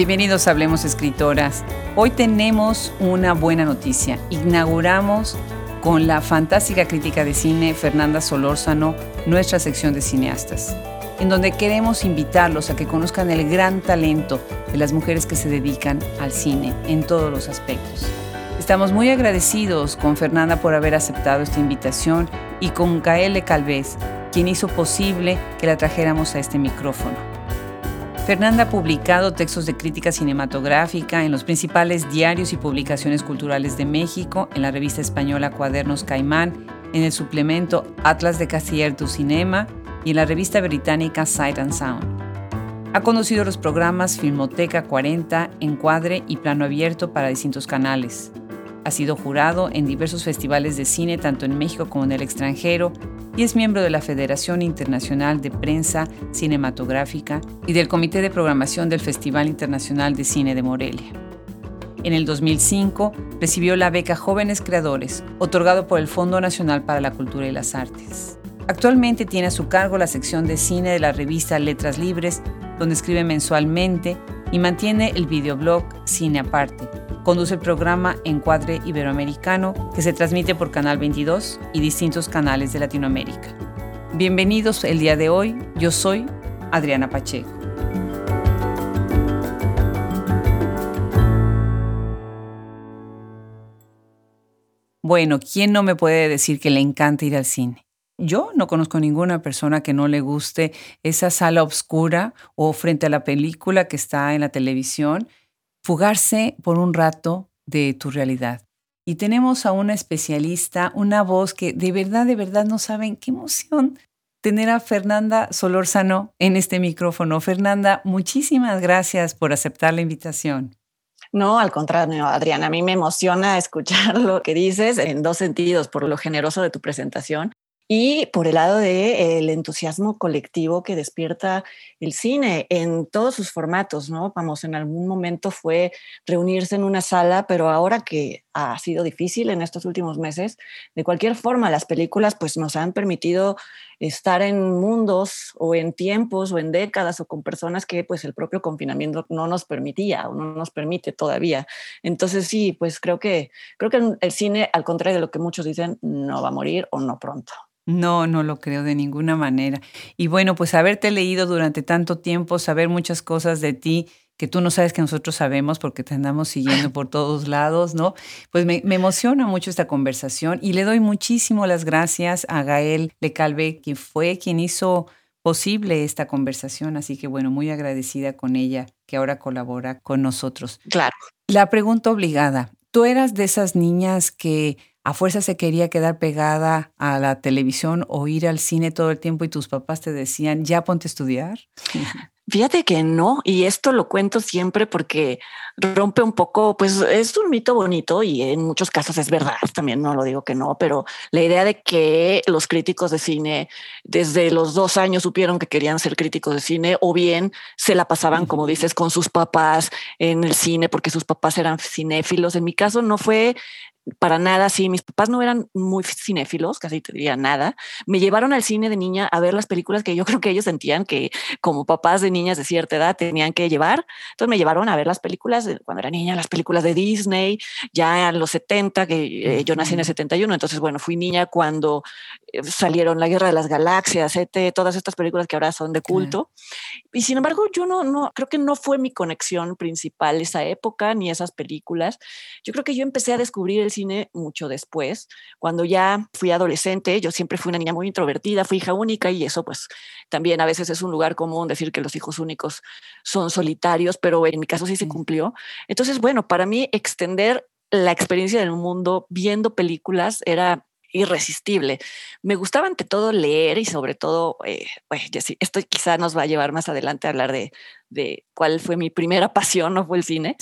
Bienvenidos a Hablemos Escritoras. Hoy tenemos una buena noticia. Inauguramos con la fantástica crítica de cine Fernanda Solórzano nuestra sección de cineastas, en donde queremos invitarlos a que conozcan el gran talento de las mujeres que se dedican al cine en todos los aspectos. Estamos muy agradecidos con Fernanda por haber aceptado esta invitación y con Gael Calvez, quien hizo posible que la trajéramos a este micrófono. Fernanda ha publicado textos de crítica cinematográfica en los principales diarios y publicaciones culturales de México, en la revista española Cuadernos Caimán, en el suplemento Atlas de tu Cinema y en la revista británica Sight and Sound. Ha conducido los programas Filmoteca 40, Encuadre y Plano Abierto para distintos canales. Ha sido jurado en diversos festivales de cine tanto en México como en el extranjero y es miembro de la Federación Internacional de Prensa Cinematográfica y del Comité de Programación del Festival Internacional de Cine de Morelia. En el 2005 recibió la beca Jóvenes Creadores, otorgado por el Fondo Nacional para la Cultura y las Artes. Actualmente tiene a su cargo la sección de cine de la revista Letras Libres, donde escribe mensualmente y mantiene el videoblog Cine Aparte, Conduce el programa Encuadre Iberoamericano que se transmite por Canal 22 y distintos canales de Latinoamérica. Bienvenidos el día de hoy, yo soy Adriana Pacheco. Bueno, ¿quién no me puede decir que le encanta ir al cine? Yo no conozco ninguna persona que no le guste esa sala oscura o frente a la película que está en la televisión fugarse por un rato de tu realidad. Y tenemos a una especialista, una voz que de verdad, de verdad no saben qué emoción tener a Fernanda Solórzano en este micrófono. Fernanda, muchísimas gracias por aceptar la invitación. No, al contrario, Adriana, a mí me emociona escuchar lo que dices en dos sentidos, por lo generoso de tu presentación y por el lado del entusiasmo colectivo que despierta el cine en todos sus formatos, ¿no? Vamos, en algún momento fue reunirse en una sala, pero ahora que ha sido difícil en estos últimos meses, de cualquier forma, las películas pues nos han permitido estar en mundos o en tiempos o en décadas o con personas que pues el propio confinamiento no nos permitía o no nos permite todavía. Entonces sí, pues creo que creo que el cine al contrario de lo que muchos dicen no va a morir o no pronto. No, no lo creo de ninguna manera. Y bueno, pues haberte leído durante tanto tiempo, saber muchas cosas de ti que tú no sabes que nosotros sabemos porque te andamos siguiendo por todos lados, ¿no? Pues me, emociona mucho esta conversación y le doy muchísimo las gracias a Gael Lecalve, que fue quien hizo posible esta conversación, así que bueno, muy agradecida con ella que ahora colabora con nosotros. Claro. La pregunta obligada, ¿tú eras de esas niñas que a fuerza se quería quedar pegada a la televisión o ir al cine todo el tiempo y tus papás te decían, ya ponte a estudiar? Fíjate que no, y esto lo cuento siempre porque rompe un poco, pues es un mito bonito y en muchos casos es verdad, también no lo digo que no, pero la idea de que los críticos de cine desde los dos años supieron que querían ser críticos de cine o bien se la pasaban, como dices, con sus papás en el cine porque sus papás eran cinéfilos. En mi caso no fue para nada sí. Mis papás no eran muy cinéfilos, casi te diría nada. Me llevaron al cine de niña a ver las películas que yo creo que ellos sentían que como papás de niñas de cierta edad tenían que llevar. Entonces me llevaron a ver las películas cuando era niña, las películas de Disney, ya en los 70, que eh, yo nací en el 71. Entonces, bueno, fui niña cuando eh, salieron La Guerra de las Galaxias, ET, todas estas películas que ahora son de culto. Y sin embargo, yo no, no, creo que no fue mi conexión principal esa época ni esas películas. Yo creo que yo empecé a descubrir el cine mucho después, cuando ya fui adolescente. Yo siempre fui una niña muy introvertida, fui hija única y eso pues también a veces es un lugar común decir que los hijos únicos son solitarios, pero en mi caso sí se cumplió. Entonces, bueno, para mí extender la experiencia del mundo viendo películas era irresistible. Me gustaba ante todo leer y sobre todo, eh, esto quizá nos va a llevar más adelante a hablar de, de cuál fue mi primera pasión, no fue el cine,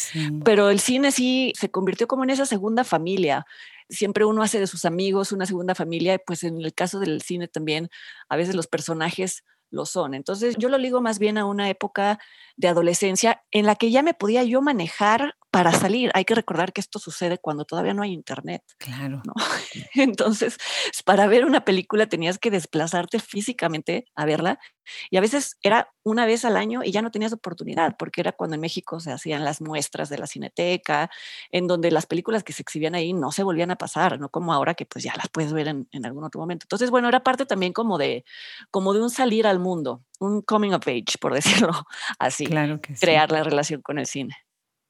pero el cine sí se convirtió como en esa segunda familia. Siempre uno hace de sus amigos una segunda familia, pues en el caso del cine también, a veces los personajes lo son. Entonces yo lo ligo más bien a una época de adolescencia en la que ya me podía yo manejar para salir. Hay que recordar que esto sucede cuando todavía no hay internet. Claro. ¿no? Entonces, para ver una película tenías que desplazarte físicamente a verla Y a veces era una vez al año y ya no tenías oportunidad, porque era cuando en México se hacían las muestras de la cineteca, en donde las películas que se exhibían ahí no se volvían a pasar, no como ahora que pues ya las puedes ver en, algún otro momento. Entonces, bueno, era parte también como de, como de un salir al mundo, un coming of age, por decirlo así. Claro que Crear la relación con el cine.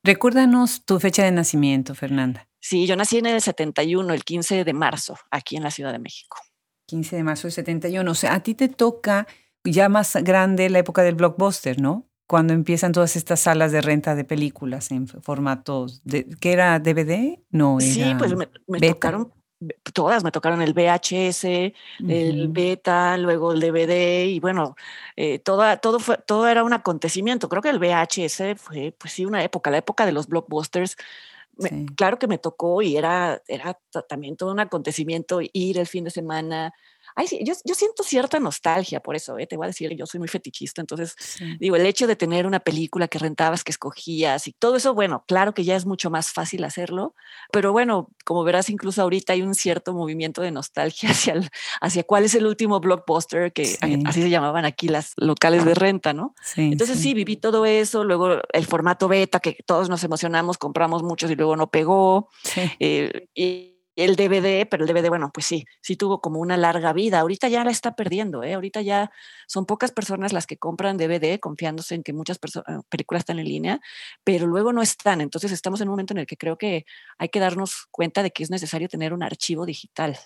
Recuérdanos tu fecha de nacimiento, Fernanda. Sí, yo nací en el 71, el 15 de marzo, aquí en la Ciudad de México. 15 de marzo del 71. O sea, a ti te toca ya más grande la época del blockbuster, ¿no? Cuando empiezan todas estas salas de renta de películas en formatos, de, ¿qué era DVD? No, Sí, pues me, tocaron todas, me tocaron el VHS, el beta, luego el DVD y bueno, eh, toda, todo, fue, todo era un acontecimiento. Creo que el VHS fue, pues sí, una época, la época de los blockbusters. Claro que me tocó y era, era también todo un acontecimiento ir el fin de semana Ay, sí, yo, yo, siento cierta nostalgia por eso, ¿eh? te voy a decir, yo soy muy fetichista, entonces digo, el hecho de tener una película que rentabas, que escogías y todo eso, bueno, claro que ya es mucho más fácil hacerlo, pero bueno, como verás, incluso ahorita hay un cierto movimiento de nostalgia hacia, hacia cuál es el último blockbuster, que así se llamaban aquí las locales de renta, ¿no? entonces sí. viví todo eso, luego el formato beta, que todos nos emocionamos, compramos muchos y luego no pegó. Eh, y el DVD, pero el DVD, bueno, pues sí, sí tuvo como una larga vida. Ahorita ya la está perdiendo, ¿eh? Ahorita ya son pocas personas las que compran DVD confiándose en que muchas eh, películas están en línea, pero luego no están. Entonces estamos en un momento en el que creo que hay que darnos cuenta de que es necesario tener un archivo digital.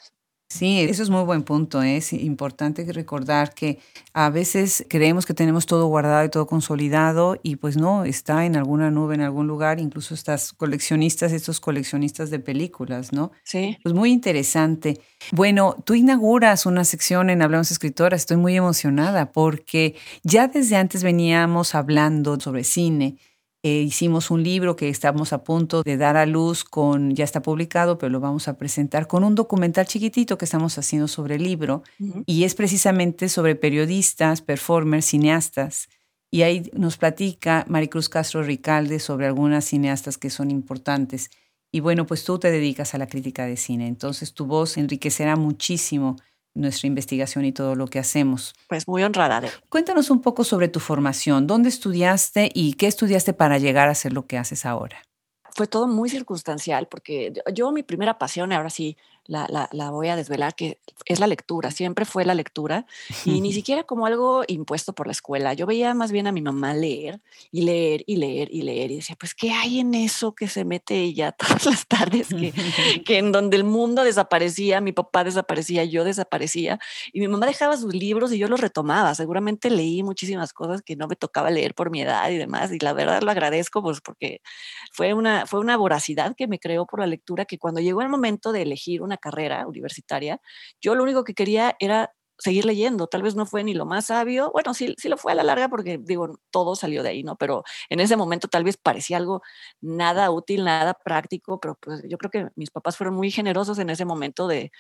Sí, eso es muy buen punto. ¿eh? Es importante recordar que a veces creemos que tenemos todo guardado y todo consolidado y pues no, está en alguna nube, en algún lugar, incluso estas coleccionistas, estos coleccionistas de películas, ¿no? Sí. Pues muy interesante. Bueno, tú inauguras una sección en Hablamos Escritoras, estoy muy emocionada porque ya desde antes veníamos hablando sobre cine eh, hicimos un libro que estamos a punto de dar a luz con, ya está publicado, pero lo vamos a presentar con un documental chiquitito que estamos haciendo sobre el libro y es precisamente sobre periodistas, performers, cineastas. Y ahí nos platica Maricruz Castro Ricalde sobre algunas cineastas que son importantes. Y bueno, pues tú te dedicas a la crítica de cine, entonces tu voz enriquecerá muchísimo nuestra investigación y todo lo que hacemos. Pues muy honrada. Cuéntanos un poco sobre tu formación, dónde estudiaste y qué estudiaste para llegar a hacer lo que haces ahora. Fue todo muy circunstancial porque yo mi primera pasión, ahora sí, la, la, voy a desvelar, que es la lectura, siempre fue la lectura y ni siquiera como algo impuesto por la escuela. Yo veía más bien a mi mamá leer y leer y leer y leer y decía, pues, ¿qué hay en eso que se mete ella todas las tardes? Que, que en donde el mundo desaparecía, mi papá desaparecía, yo desaparecía y mi mamá dejaba sus libros y yo los retomaba. Seguramente leí muchísimas cosas que no me tocaba leer por mi edad y demás y la verdad lo agradezco pues porque fue una, fue una voracidad que me creó por la lectura que cuando llegó el momento de elegir una carrera universitaria, yo lo único que quería era seguir leyendo. Tal vez no fue ni lo más sabio, bueno, sí, sí lo fue a la larga porque digo, todo salió de ahí, ¿no? Pero en ese momento tal vez parecía algo nada útil, nada práctico, pero pues yo creo que mis papás fueron muy generosos en ese momento de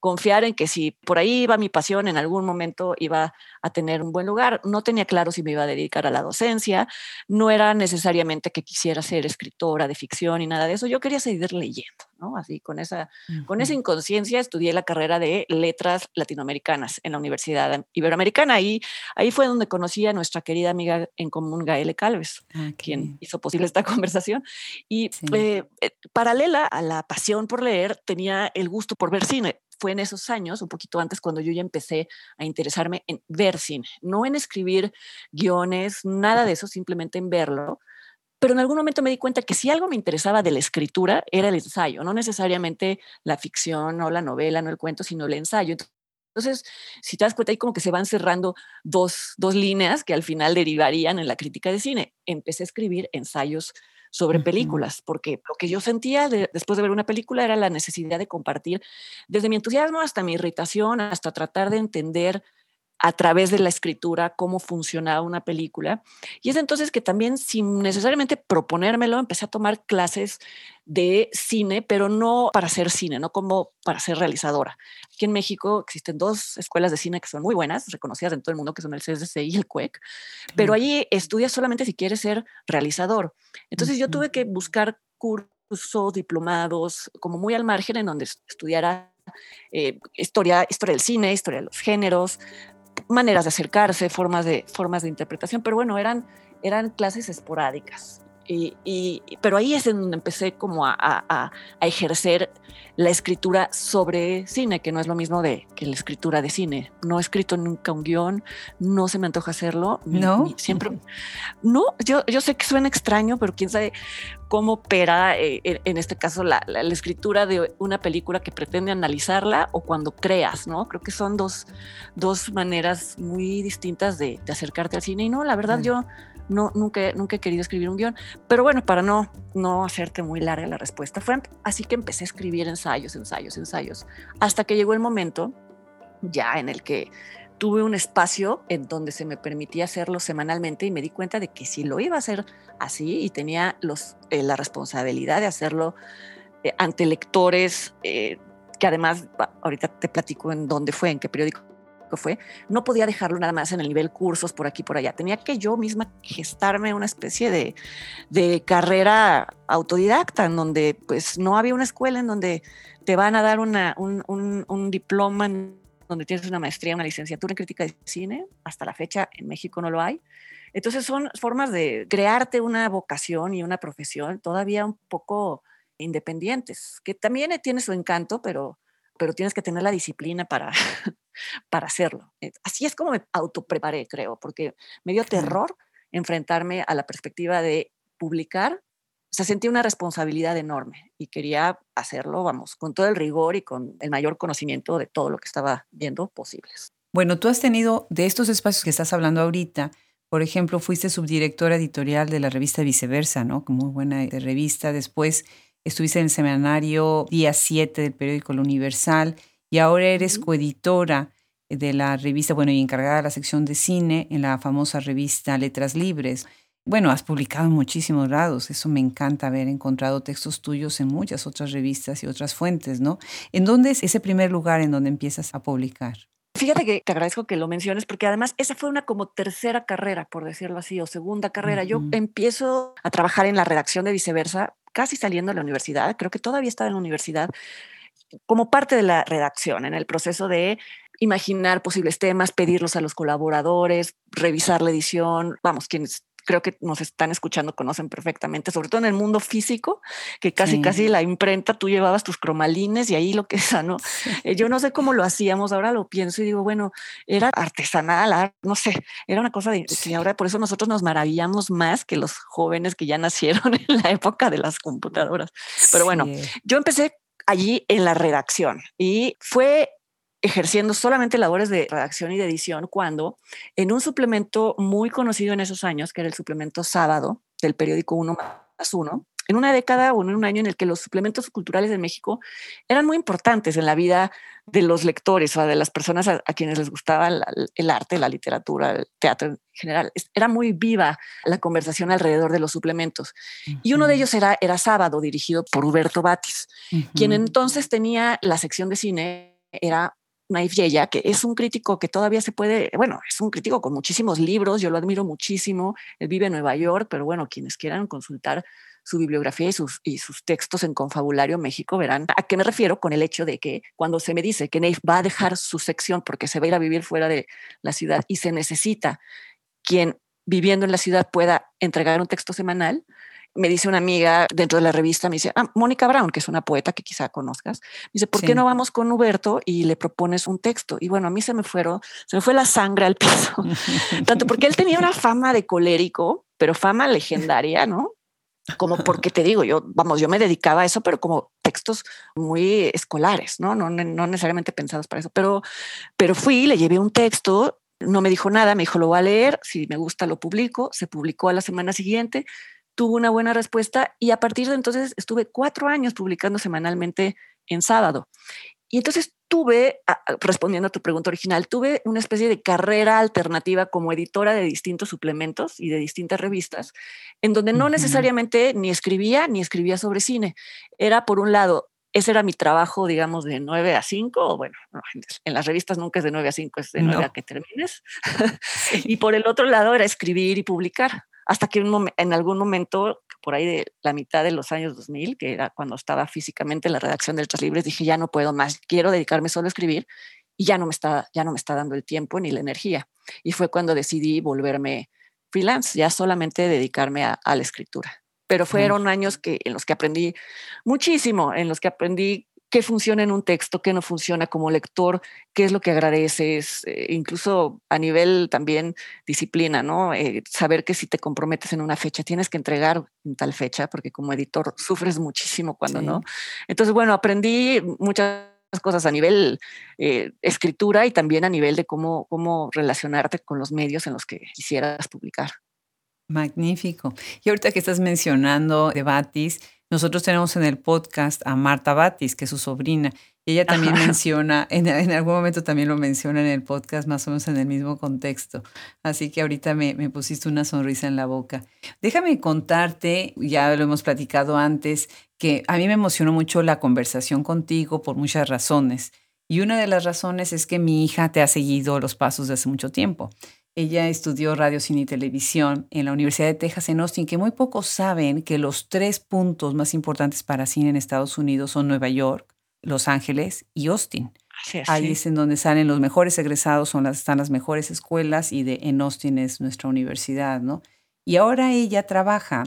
confiar en que si por ahí iba mi pasión, en algún momento iba a tener un buen lugar. No tenía claro si me iba a dedicar a la docencia, no era necesariamente que quisiera ser escritora de ficción y nada de eso, yo quería seguir leyendo, ¿no? Así, con esa, con esa inconsciencia estudié la carrera de letras latinoamericanas en la Universidad Iberoamericana. Ahí, ahí fue donde conocí a nuestra querida amiga en común, Gaele Calves, ah, quien hizo posible esta conversación. Y eh, eh, paralela a la pasión por leer, tenía el gusto por ver cine fue en esos años, un poquito antes, cuando yo ya empecé a interesarme en ver cine, no en escribir guiones, nada de eso, simplemente en verlo. Pero en algún momento me di cuenta que si algo me interesaba de la escritura era el ensayo, no necesariamente la ficción o la novela, no el cuento, sino el ensayo. Entonces, si te das cuenta, ahí como que se van cerrando dos, dos líneas que al final derivarían en la crítica de cine. Empecé a escribir ensayos sobre películas, porque lo que yo sentía después de ver una película era la necesidad de compartir desde mi entusiasmo hasta mi irritación, hasta tratar de entender a través de la escritura cómo funcionaba una película. Y es entonces que también, sin necesariamente proponérmelo, empecé a tomar clases de cine, pero no para hacer cine, no como para ser realizadora. Aquí en México existen dos escuelas de cine que son muy buenas, reconocidas en todo el mundo, que son el CSC y el CUEC, pero allí estudias solamente si quieres ser realizador. Entonces yo tuve que buscar cursos, diplomados, como muy al margen, en donde estudiara eh, historia, historia del cine, historia de los géneros, maneras de acercarse, formas de, formas de interpretación, pero bueno, eran, eran clases esporádicas. Y, pero ahí es en donde empecé como a, a, ejercer la escritura sobre cine, que no es lo mismo de que la escritura de cine. No he escrito nunca un guion, no se me antoja hacerlo. No. siempre. No, yo, yo sé que suena extraño, pero quién sabe cómo opera eh, en, este caso la, la, escritura de una película que pretende analizarla o cuando creas, ¿no? Creo que son dos, dos maneras muy distintas de, de acercarte al cine. Y no, la verdad, yo no, nunca, nunca he querido escribir un guion, pero bueno, para no, no hacerte muy larga la respuesta, fue así que empecé a escribir ensayos, ensayos, ensayos, hasta que llegó el momento ya en el que tuve un espacio en donde se me permitía hacerlo semanalmente y me di cuenta de que si lo iba a hacer así y tenía los, eh, la responsabilidad de hacerlo eh, ante lectores, eh, que además ahorita te platico en dónde fue, en qué periódico fue, no podía dejarlo nada más en el nivel cursos por aquí por allá. Tenía que yo misma gestarme una especie de, de carrera autodidacta en donde pues no había una escuela en donde te van a dar una, un, un, un diploma en donde tienes una maestría, una licenciatura en crítica de cine. Hasta la fecha en México no lo hay. Entonces son formas de crearte una vocación y una profesión todavía un poco independientes, que también tiene su encanto, pero, pero tienes que tener la disciplina para, para hacerlo. Eh, así es como me autopreparé, creo, porque me dio terror enfrentarme a la perspectiva de publicar. O sea, sentí una responsabilidad enorme y quería hacerlo, vamos, con todo el rigor y con el mayor conocimiento de todo lo que estaba viendo posibles. Bueno, tú has tenido de estos espacios que estás hablando ahorita, por ejemplo, fuiste subdirectora editorial de la revista Viceversa, ¿no? Muy buena revista. Después estuviste en el semanario Día 7 del periódico El Universal y ahora eres coeditora de la revista, bueno, y encargada de la sección de cine en la famosa revista Letras Libres. Bueno, has publicado en muchísimos lados, eso me encanta haber encontrado textos tuyos en muchas otras revistas y otras fuentes, ¿no? ¿En dónde es ese primer lugar en donde empiezas a publicar? Fíjate que te agradezco que lo menciones porque además esa fue una como tercera carrera, por decirlo así, o segunda carrera. Yo empiezo a trabajar en la redacción de Viceversa casi saliendo de la universidad, creo que todavía estaba en la universidad, como parte de la redacción, en el proceso de imaginar posibles temas, pedirlos a los colaboradores, revisar la edición, vamos, quienes creo que nos están escuchando conocen perfectamente, sobre todo en el mundo físico, que casi, casi la imprenta, tú llevabas tus cromalines y ahí lo que es, ¿no? Eh, yo no sé cómo lo hacíamos, ahora lo pienso y digo, bueno, era artesanal, no sé, era una cosa de ahora por eso nosotros nos maravillamos más que los jóvenes que ya nacieron en la época de las computadoras. Pero bueno, yo empecé allí en la redacción y fue ejerciendo solamente labores de redacción y de edición cuando en un suplemento muy conocido en esos años, que era el suplemento sábado del periódico Uno más Uno, en una década o en un año en el que los suplementos culturales de México eran muy importantes en la vida de los lectores o de las personas a, quienes les gustaba el, arte, la literatura, el teatro en general. Era muy viva la conversación alrededor de los suplementos. Y uno de ellos era, era Sábado, dirigido por Huberto Batis, quien entonces tenía la sección de cine, era Naif Yeya, que es un crítico que todavía se puede, bueno, es un crítico con muchísimos libros, yo lo admiro muchísimo, él vive en Nueva York, pero bueno, quienes quieran consultar su bibliografía y sus, y sus textos en Confabulario México verán a qué me refiero con el hecho de que cuando se me dice que Neif va a dejar su sección porque se va a ir a vivir fuera de la ciudad y se necesita quien viviendo en la ciudad pueda entregar un texto semanal, me dice una amiga dentro de la revista, me dice, ah, Mónica Brown, que es una poeta que quizá conozcas, me dice, ¿por qué no vamos con Huberto y le propones un texto? Y bueno, a mí se me fueron, se me fue la sangre al piso, tanto porque él tenía una fama de colérico, pero fama legendaria, ¿no? Como porque te digo, yo, vamos, yo me dedicaba a eso, pero como textos muy escolares, ¿no? No, no necesariamente pensados para eso, pero, pero fui, le llevé un texto, no me dijo nada, me dijo, lo voy a leer, si me gusta lo publico, se publicó a la semana siguiente, tuvo una buena respuesta y a partir de entonces estuve cuatro años publicando semanalmente en sábado. Y entonces tuve, respondiendo a tu pregunta original, tuve una especie de carrera alternativa como editora de distintos suplementos y de distintas revistas, en donde no necesariamente ni escribía ni escribía sobre cine. Era, por un lado, ese era mi trabajo, digamos, de 9 a 5, o bueno, en las revistas nunca es de 9 a 5, es de 9 a que termines. y por el otro lado era escribir y publicar hasta que en algún momento, por ahí de la mitad de los años 2000, que era cuando estaba físicamente en la redacción de Letras Libres, dije, ya no puedo más, quiero dedicarme solo a escribir. y ya no me está, ya no me está dando el tiempo ni la energía. Y fue cuando decidí volverme freelance, ya solamente dedicarme a, la escritura. Pero fueron años que, en los que aprendí muchísimo, en los que aprendí qué funciona en un texto, qué no funciona como lector, qué es lo que agradeces, eh, incluso a nivel también disciplina, ¿no? Eh, saber que si te comprometes en una fecha, tienes que entregar en tal fecha, porque como editor sufres muchísimo cuando no. Entonces, bueno, aprendí muchas cosas a nivel eh, escritura y también a nivel de cómo, cómo relacionarte con los medios en los que quisieras publicar. Magnífico. Y ahorita que estás mencionando de Batis, nosotros tenemos en el podcast a Marta Batis, que es su sobrina, y ella también menciona, en, algún momento también lo menciona en el podcast, más o menos en el mismo contexto. Así que ahorita me, me pusiste una sonrisa en la boca. Déjame contarte, ya lo hemos platicado antes, que a mí me emocionó mucho la conversación contigo por muchas razones. Y una de las razones es que mi hija te ha seguido los pasos de hace mucho tiempo. Ella estudió radio, cine y televisión en la Universidad de Texas en Austin, que muy pocos saben que los tres puntos más importantes para cine en Estados Unidos son Nueva York, Los Ángeles y Austin. Ahí es en donde salen los mejores egresados, son las, están las mejores escuelas y de, en Austin es nuestra universidad, ¿no? Y ahora ella trabaja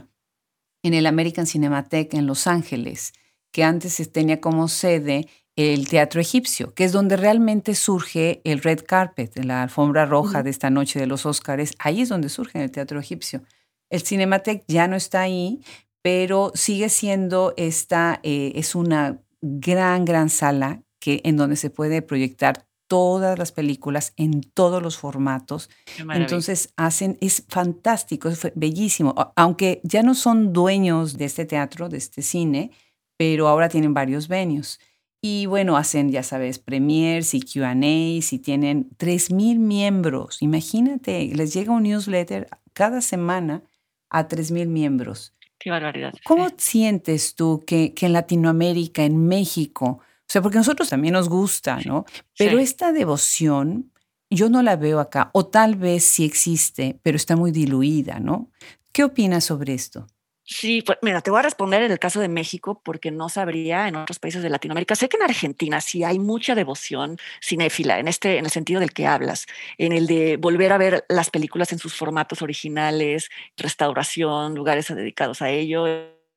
en el American Cinematheque en Los Ángeles, que antes tenía como sede el teatro egipcio, que es donde realmente surge el red carpet, la alfombra roja de esta noche de los Óscares. Ahí es donde surge el teatro egipcio. El Cinematheque ya no está ahí, pero sigue siendo esta, eh, es una gran, gran sala que, en donde se puede proyectar todas las películas en todos los formatos. Entonces hacen, es fantástico, es bellísimo. Aunque ya no son dueños de este teatro, de este cine, pero ahora tienen varios venues. Y bueno, hacen, ya sabes, premiers y QAs y tienen 3.000 miembros. Imagínate, les llega un newsletter cada semana a 3.000 miembros. Qué barbaridad. ¿Cómo sientes tú que, que, en Latinoamérica, en México, o sea, porque a nosotros también nos gusta, ¿no? Pero esta devoción yo no la veo acá, o tal vez sí existe, pero está muy diluida, ¿no? ¿Qué opinas sobre esto? Sí, pues mira, te voy a responder en el caso de México porque no sabría en otros países de Latinoamérica. Sé que en Argentina sí hay mucha devoción cinéfila en este, en el sentido del que hablas, en el de volver a ver las películas en sus formatos originales, restauración, lugares dedicados a ello,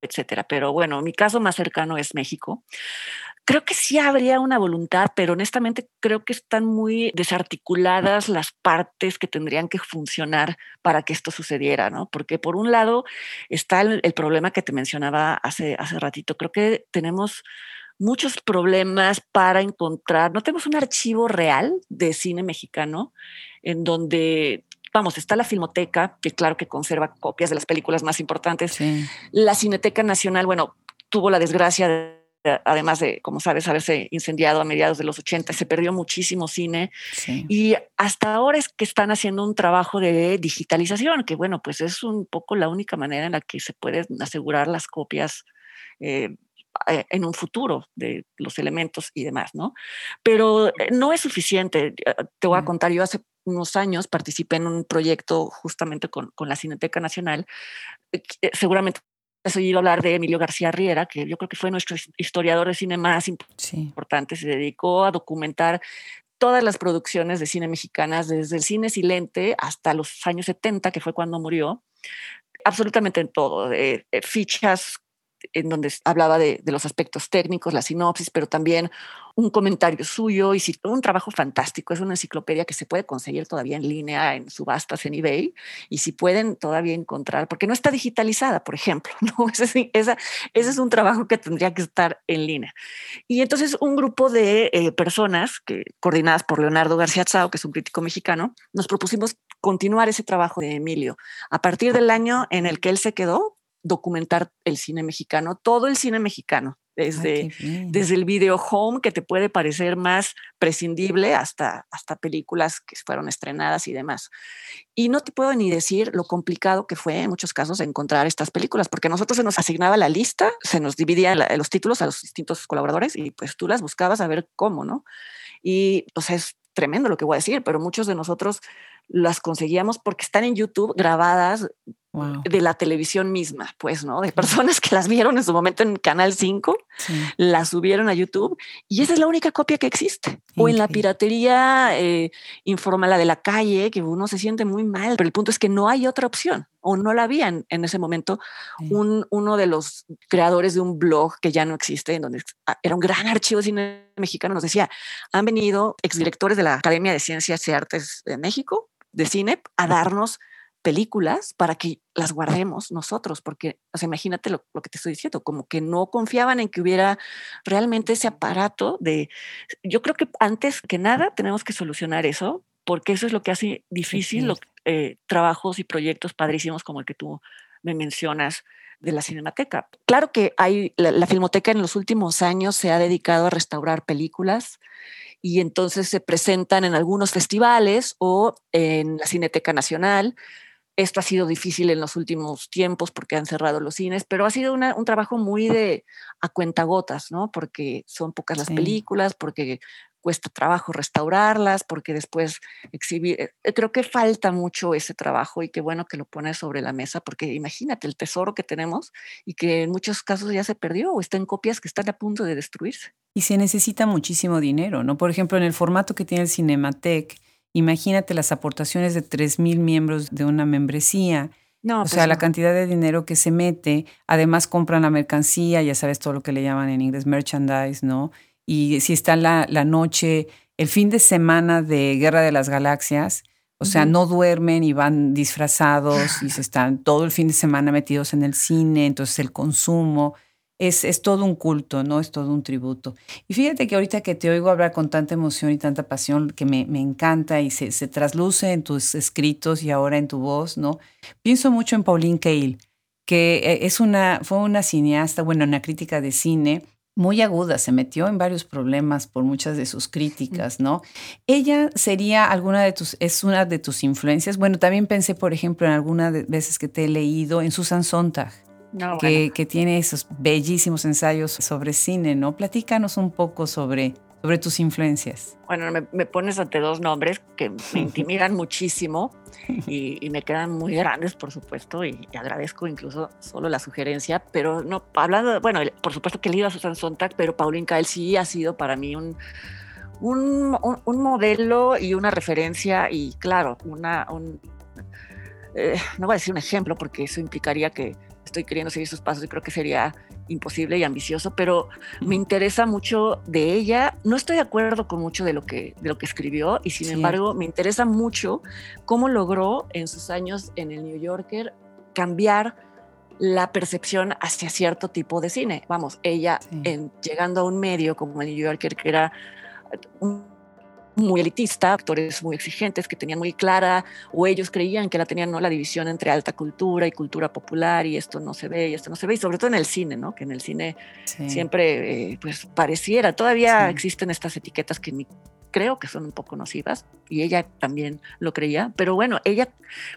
etcétera. Pero bueno, mi caso más cercano es México creo que sí habría una voluntad, pero honestamente creo que están muy desarticuladas las partes que tendrían que funcionar para que esto sucediera, ¿no? Porque por un lado está el, problema que te mencionaba hace, hace ratito. Creo que tenemos muchos problemas para encontrar, no tenemos un archivo real de cine mexicano en donde vamos, está la Filmoteca, que claro que conserva copias de las películas más importantes. La Cineteca Nacional, bueno, tuvo la desgracia de además de, como sabes, haberse incendiado a mediados de los 80, se perdió muchísimo cine y hasta ahora es que están haciendo un trabajo de digitalización, que bueno, pues es un poco la única manera en la que se pueden asegurar las copias. Eh, eh, en un futuro de los elementos y demás, ¿no? Pero eh, no es suficiente. Te voy a contar, yo hace unos años participé en un proyecto justamente con, con la Cineteca Nacional. Seguramente has oído hablar de Emilio García Riera, que yo creo que fue nuestro historiador de cine más importante, se dedicó a documentar todas las producciones de cine mexicanas, desde el cine silente hasta los años 70, que fue cuando murió, absolutamente en todo, de, fichas en donde hablaba de, los aspectos técnicos, la sinopsis, pero también un comentario suyo y un trabajo fantástico. Es una enciclopedia que se puede conseguir todavía en línea, en subastas en eBay, y si pueden todavía encontrar, porque no está digitalizada, por ejemplo, ¿no? Ese, ese es un trabajo que tendría que estar en línea. Y entonces un grupo de eh, personas que, coordinadas por Leonardo García Tsao, que es un crítico mexicano, nos propusimos continuar ese trabajo de Emilio. A partir del año en el que él se quedó, documentar el cine mexicano, todo el cine mexicano, desde, desde el video home que te puede parecer más prescindible hasta, hasta películas que fueron estrenadas y demás. Y no te puedo ni decir lo complicado que fue en muchos casos encontrar estas películas, porque nosotros se nos asignaba la lista, se nos dividía los títulos a los distintos colaboradores y pues tú las buscabas a ver cómo, ¿no? Y pues es tremendo lo que voy a decir, pero muchos de nosotros las conseguíamos porque están en YouTube grabadas de la televisión misma, pues, ¿no? De personas que las vieron en su momento en Canal 5, las subieron a YouTube y esa es la única copia que existe. O en la piratería eh, informal, la de la calle, que uno se siente muy mal, pero el punto es que no hay otra opción o no la había en, ese momento. Un, uno de los creadores de un blog que ya no existe, en donde ah, era un gran archivo de cine mexicano, nos decía, han venido exdirectores de la Academia de Ciencias y Artes de México, de cine, a darnos películas para que las guardemos nosotros, porque, o sea, imagínate lo, que te estoy diciendo, como que no confiaban en que hubiera realmente ese aparato de, yo creo que antes que nada tenemos que solucionar eso, porque eso es lo que hace difícil los eh, trabajos y proyectos padrísimos como el que tú me mencionas de la Cinemateca. Claro que hay, la Filmoteca en los últimos años se ha dedicado a restaurar películas y entonces se presentan en algunos festivales o en la Cineteca Nacional esto ha sido difícil en los últimos tiempos porque han cerrado los cines, pero ha sido un trabajo muy de a cuentagotas, ¿no? Porque son pocas las películas, porque cuesta trabajo restaurarlas, porque después exhibir. Eh, creo que falta mucho ese trabajo y qué bueno que lo pones sobre la mesa, porque imagínate el tesoro que tenemos y que en muchos casos ya se perdió o está en copias que están a punto de destruirse. Y se necesita muchísimo dinero, ¿no? Por ejemplo, en el formato que tiene el Cinematheque, Imagínate las aportaciones de 3.000 miembros de una membresía. No, o pues sea, la cantidad de dinero que se mete. Además, compran la mercancía, ya sabes todo lo que le llaman en inglés merchandise, ¿no? Y si está la, la noche, el fin de semana de Guerra de las Galaxias, o sea, no duermen y van disfrazados y se están todo el fin de semana metidos en el cine, entonces el consumo es, todo un culto, ¿no? Es todo un tributo. Y fíjate que ahorita que te oigo hablar con tanta emoción y tanta pasión que me, encanta y se, se, trasluce en tus escritos y ahora en tu voz, ¿no? Pienso mucho en Pauline Kael, que eh, es una, fue una cineasta, bueno, una crítica de cine muy aguda, se metió en varios problemas por muchas de sus críticas, ¿no? Ella sería alguna de tus, es una de tus influencias. Bueno, también pensé, por ejemplo, en algunas veces que te he leído en Susan Sontag que, tiene esos bellísimos ensayos sobre cine, ¿no? Platícanos un poco sobre, sobre tus influencias. Bueno, me, pones ante dos nombres que me intimidan muchísimo y, me quedan muy grandes, por supuesto, y, agradezco incluso solo la sugerencia, pero no, hablando, bueno, por supuesto que he leído a Susan Sontag, pero Pauline Kael sí ha sido para mí un, un, un, modelo y una referencia y claro, una, un, eh, no voy a decir un ejemplo porque eso implicaría que estoy queriendo seguir sus pasos y creo que sería imposible y ambicioso, pero me interesa mucho de ella. No estoy de acuerdo con mucho de lo que, de lo que escribió y sin embargo me interesa mucho cómo logró en sus años en el New Yorker cambiar la percepción hacia cierto tipo de cine. Vamos, ella en, llegando a un medio como el New Yorker, que era un muy elitista, actores muy exigentes que tenían muy clara, o ellos creían que la tenían ¿no? la división entre alta cultura y cultura popular, y esto no se ve, y esto no se ve, y sobre todo en el cine, ¿no? que en el cine siempre eh, pues pareciera, todavía existen estas etiquetas que ni creo que son un poco nocivas y ella también lo creía, pero bueno, ella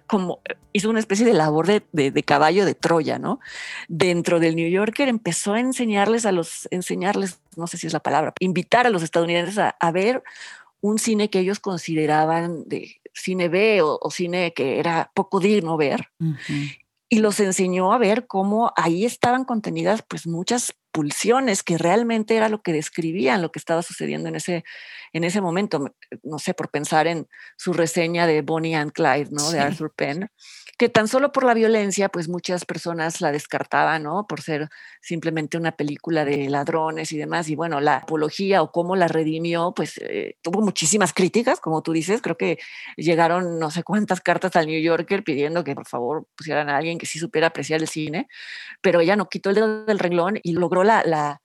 como hizo una especie de labor de, de, caballo de Troya, ¿no? Dentro del New Yorker empezó a enseñarles a los, enseñarles, no sé si es la palabra, invitar a los estadounidenses a, a ver un cine que ellos consideraban de cine B o, cine que era poco digno ver. Y los enseñó a ver cómo ahí estaban contenidas pues muchas pulsiones que realmente era lo que describían lo que estaba sucediendo en ese, en ese momento. No sé, por pensar en su reseña de Bonnie and Clyde, ¿no? De Arthur Penn, que tan solo por la violencia, pues muchas personas la descartaban, ¿no? Por ser simplemente una película de ladrones y demás. Y bueno, la apología o cómo la redimió, pues eh, tuvo muchísimas críticas, como tú dices. Creo que llegaron no sé cuántas cartas al New Yorker pidiendo que por favor pusieran a alguien que sí supiera apreciar el cine, pero ella no quitó el dedo del renglón y logró la, la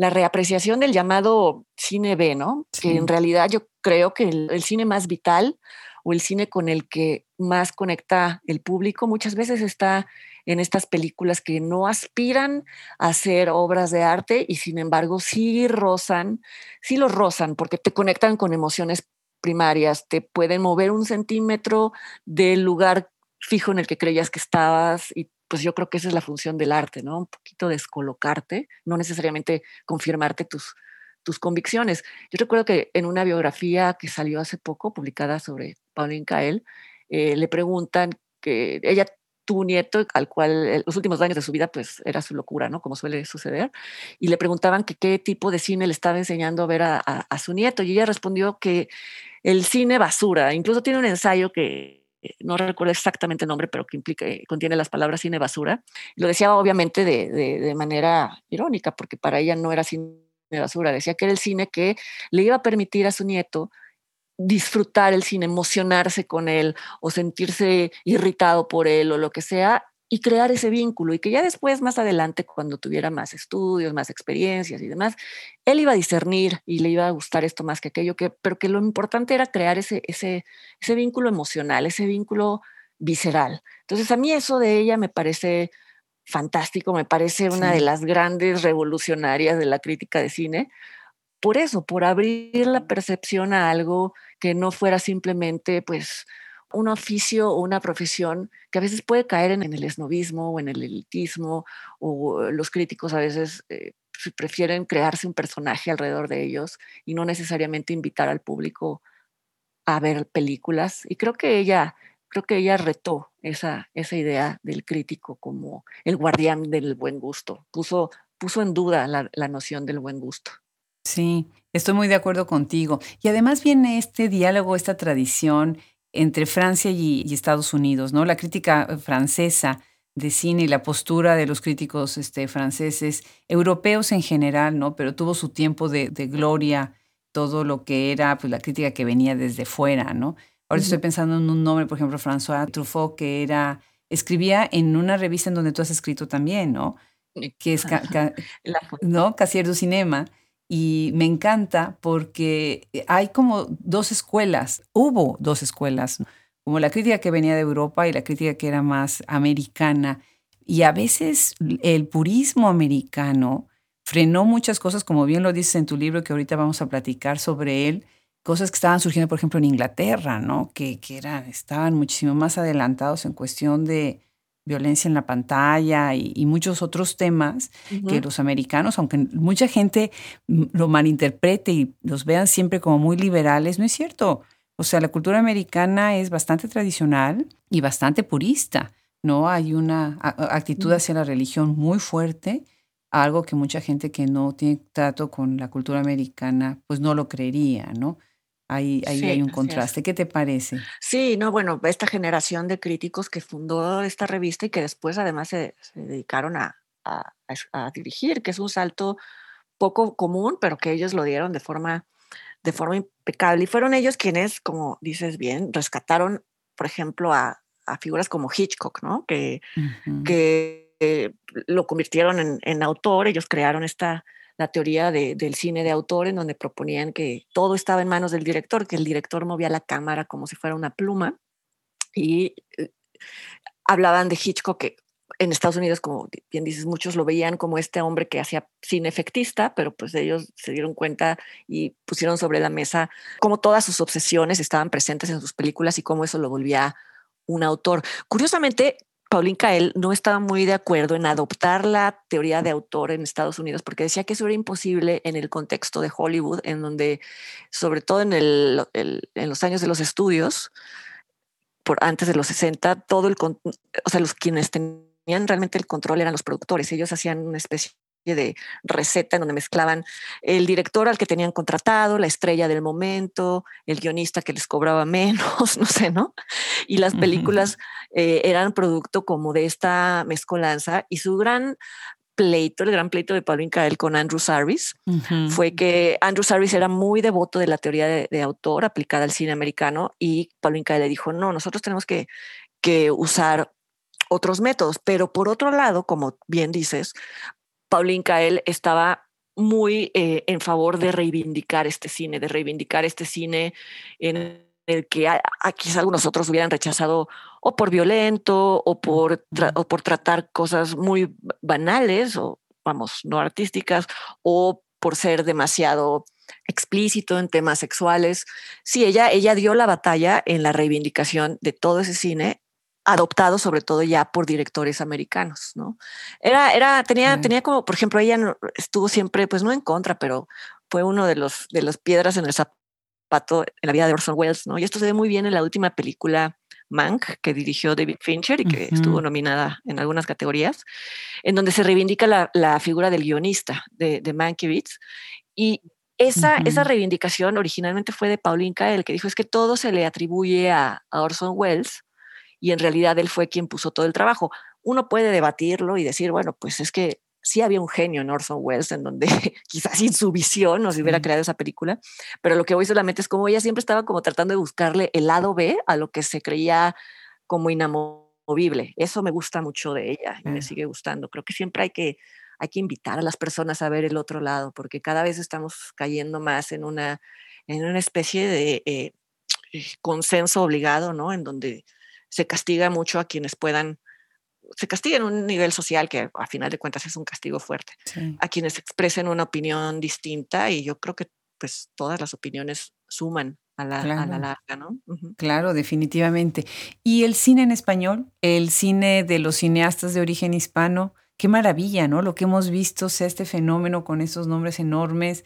la reapreciación del llamado cine B, ¿no? Que en realidad yo creo que el, cine más vital o el cine con el que más conecta el público muchas veces está en estas películas que no aspiran a ser obras de arte y sin embargo sí rozan, sí los rozan porque te conectan con emociones primarias, te pueden mover un centímetro del lugar fijo en el que creías que estabas y pues yo creo que esa es la función del arte, ¿no? Un poquito descolocarte, no necesariamente confirmarte tus, tus convicciones. Yo recuerdo que en una biografía que salió hace poco, publicada sobre Pauline Kael, eh, le preguntan que ella tu nieto, al cual eh, los últimos años de su vida, pues era su locura, ¿no? Como suele suceder. Y le preguntaban que qué tipo de cine le estaba enseñando a ver a, a su nieto. Y ella respondió que el cine basura. Incluso tiene un ensayo que eh, no recuerdo exactamente el nombre, pero que implica, eh, contiene las palabras cine basura. Lo decía obviamente de, de, manera irónica, porque para ella no era cine basura, decía que era el cine que le iba a permitir a su nieto disfrutar el cine, emocionarse con él o sentirse irritado por él o lo que sea y crear ese vínculo y que ya después, más adelante, cuando tuviera más estudios, más experiencias y demás, él iba a discernir y le iba a gustar esto más que aquello, que, pero que lo importante era crear ese, ese, ese vínculo emocional, ese vínculo visceral. Entonces a mí eso de ella me parece fantástico, me parece una de las grandes revolucionarias de la crítica de cine, por eso, por abrir la percepción a algo que no fuera simplemente pues un oficio o una profesión que a veces puede caer en, el esnovismo o en el elitismo, o los críticos a veces eh, prefieren crearse un personaje alrededor de ellos y no necesariamente invitar al público a ver películas. Y creo que ella, creo que ella retó esa, idea del crítico como el guardián del buen gusto, puso, puso en duda la noción del buen gusto. Sí, estoy muy de acuerdo contigo. Y además viene este diálogo, esta tradición entre Francia y, Estados Unidos, ¿no? La crítica eh, francesa de cine y la postura de los críticos este, franceses, europeos en general, ¿no? Pero tuvo su tiempo de, gloria, todo lo que era pues, la crítica que venía desde fuera, ¿no? Ahora estoy pensando en un nombre, por ejemplo, François Truffaut, que era, escribía en una revista en donde tú has escrito también, ¿no? Que es, ¿no? Casier du Cinema y me encanta porque hay como dos escuelas, hubo dos escuelas, como la crítica que venía de Europa y la crítica que era más americana. Y a veces el purismo americano frenó muchas cosas, como bien lo dices en tu libro, que ahorita vamos a platicar sobre él, cosas que estaban surgiendo, por ejemplo, en Inglaterra, ¿no? Que, que eran, estaban muchísimo más adelantados en cuestión de, violencia en la pantalla y, muchos otros temas que los americanos, aunque mucha gente lo malinterprete y los vean siempre como muy liberales, no es cierto. O sea, la cultura americana es bastante tradicional y bastante purista, ¿no? Hay una actitud hacia la religión muy fuerte, algo que mucha gente que no tiene trato con la cultura americana, pues no lo creería, ¿no? Ahí, hay un contraste. ¿Qué te parece? Sí, no, bueno, esta generación de críticos que fundó esta revista y que después además se, dedicaron a, dirigir, que es un salto poco común, pero que ellos lo dieron de forma, de forma impecable. Y fueron ellos quienes, como dices bien, rescataron, por ejemplo, a, figuras como Hitchcock, ¿no? Que, que lo convirtieron en, en autor, ellos crearon esta la teoría del cine de autor, en donde proponían que todo estaba en manos del director, que el director movía la cámara como si fuera una pluma. Y eh, hablaban de Hitchcock, que en Estados Unidos, como bien dices, muchos lo veían como este hombre que hacía cine efectista, pero pues ellos se dieron cuenta y pusieron sobre la mesa cómo todas sus obsesiones estaban presentes en sus películas y cómo eso lo volvía un autor. Curiosamente, Pauline Kael no estaba muy de acuerdo en adoptar la teoría de autor en Estados Unidos porque decía que eso era imposible en el contexto de Hollywood, en donde, sobre todo en, los años de los estudios, por antes de los 60, todo el, o sea, los quienes tenían realmente el control eran los productores. Ellos hacían una especie de receta en donde mezclaban el director al que tenían contratado, la estrella del momento, el guionista que les cobraba menos, no sé, ¿no? Y las películas eh, eran producto como de esta mezcolanza y su gran pleito, el gran pleito de Pauline Kael con Andrew Sarris, fue que Andrew Sarris era muy devoto de la teoría de, autor aplicada al cine americano y Pauline Kael le dijo, no, nosotros tenemos que, que usar otros métodos, pero por otro lado, como bien dices, Pauline Kael estaba muy eh, en favor de reivindicar este cine, de reivindicar este cine en el que quizás algunos otros hubieran rechazado o por violento o por, o por tratar cosas muy banales o, vamos, no artísticas o por ser demasiado explícito en temas sexuales. Sí, ella, ella dio la batalla en la reivindicación de todo ese cine adoptado sobre todo ya por directores americanos, ¿no? Era, era, tenía, tenía como, por ejemplo, ella estuvo siempre, pues no en contra, pero fue uno de los, de las piedras en el zapato en la vida de Orson Welles, ¿no? Y esto se ve muy bien en la última película Mank, que dirigió David Fincher y que estuvo nominada en algunas categorías, en donde se reivindica la, figura del guionista de, de Mankiewicz. Y esa, esa reivindicación originalmente fue de Pauline Kael, que dijo es que todo se le atribuye a, a Orson Welles y en realidad él fue quien puso todo el trabajo. Uno puede debatirlo y decir, bueno, pues es que sí había un genio en Orson Welles, en donde quizás sin su visión nos hubiera creado esa película, pero lo que voy solamente es como ella siempre estaba como tratando de buscarle el lado B a lo que se creía como inamovible. Eso me gusta mucho de ella y me sigue gustando. Creo que siempre hay que, hay que invitar a las personas a ver el otro lado, porque cada vez estamos cayendo más en una, en una especie de eh, consenso obligado, ¿no? En donde se castiga mucho a quienes puedan se castiga en un nivel social que a final de cuentas es un castigo fuerte. A quienes expresen una opinión distinta y yo creo que pues todas las opiniones suman a la, larga, ¿no? Claro, definitivamente. ¿Y el cine en español? El cine de los cineastas de origen hispano, qué maravilla, ¿no? Lo que hemos visto sea este fenómeno con esos nombres enormes.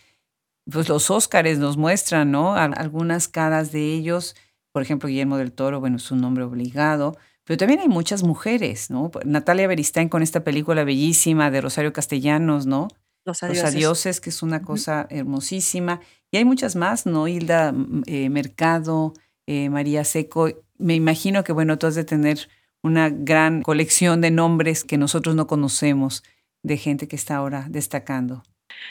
Pues los Óscares nos muestran, ¿no? Algunas caras de ellos. Por ejemplo, Guillermo del Toro, bueno, es un nombre obligado. Pero también hay muchas mujeres, ¿no? Natalia Beristain con esta película bellísima de Rosario Castellanos, ¿no? Los adioses. que es una cosa hermosísima. Y hay muchas más, ¿no? Hilda mm, eh, Mercado, eh, María Seco. Me imagino que, bueno, tú has de tener una gran colección de nombres que nosotros no conocemos de gente que está ahora destacando.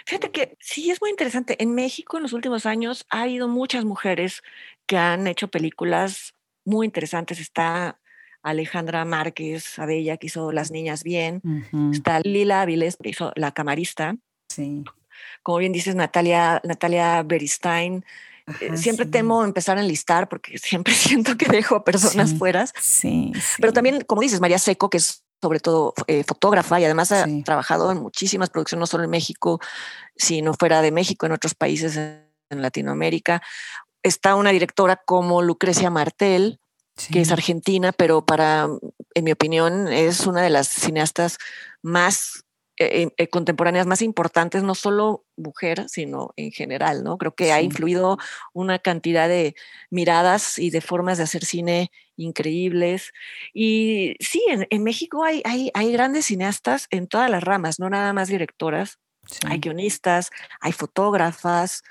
Fíjate que sí es muy interesante. En México en los últimos años ha habido muchas mujeres que han hecho películas muy interesantes. Está Alejandra Márquez Abella, que hizo Las Niñas Bien. Está Lila Aviles, que hizo La Camarista. Sí. Como bien dices, Natalia, Natalia Beristain. Eh, siempre temo empezar a enlistar porque siempre siento que dejo a personas fuera. Sí, Pero también, como dices, María Seco, que es sobre todo eh, fotógrafa y además ha trabajado en muchísimas producciones, no solo en México, sino fuera de México, en otros países en Latinoamérica. Está una directora como Lucrecia Martel, que es argentina, pero para, en mi opinión, es una de las cineastas más eh, eh, contemporáneas más importantes, no solo mujer, sino en general, ¿no? Creo que ha influido una cantidad de miradas y de formas de hacer cine increíbles. Y sí, en, México hay, hay, hay, grandes cineastas en todas las ramas, no nada más directoras. Hay guionistas, hay fotógrafas,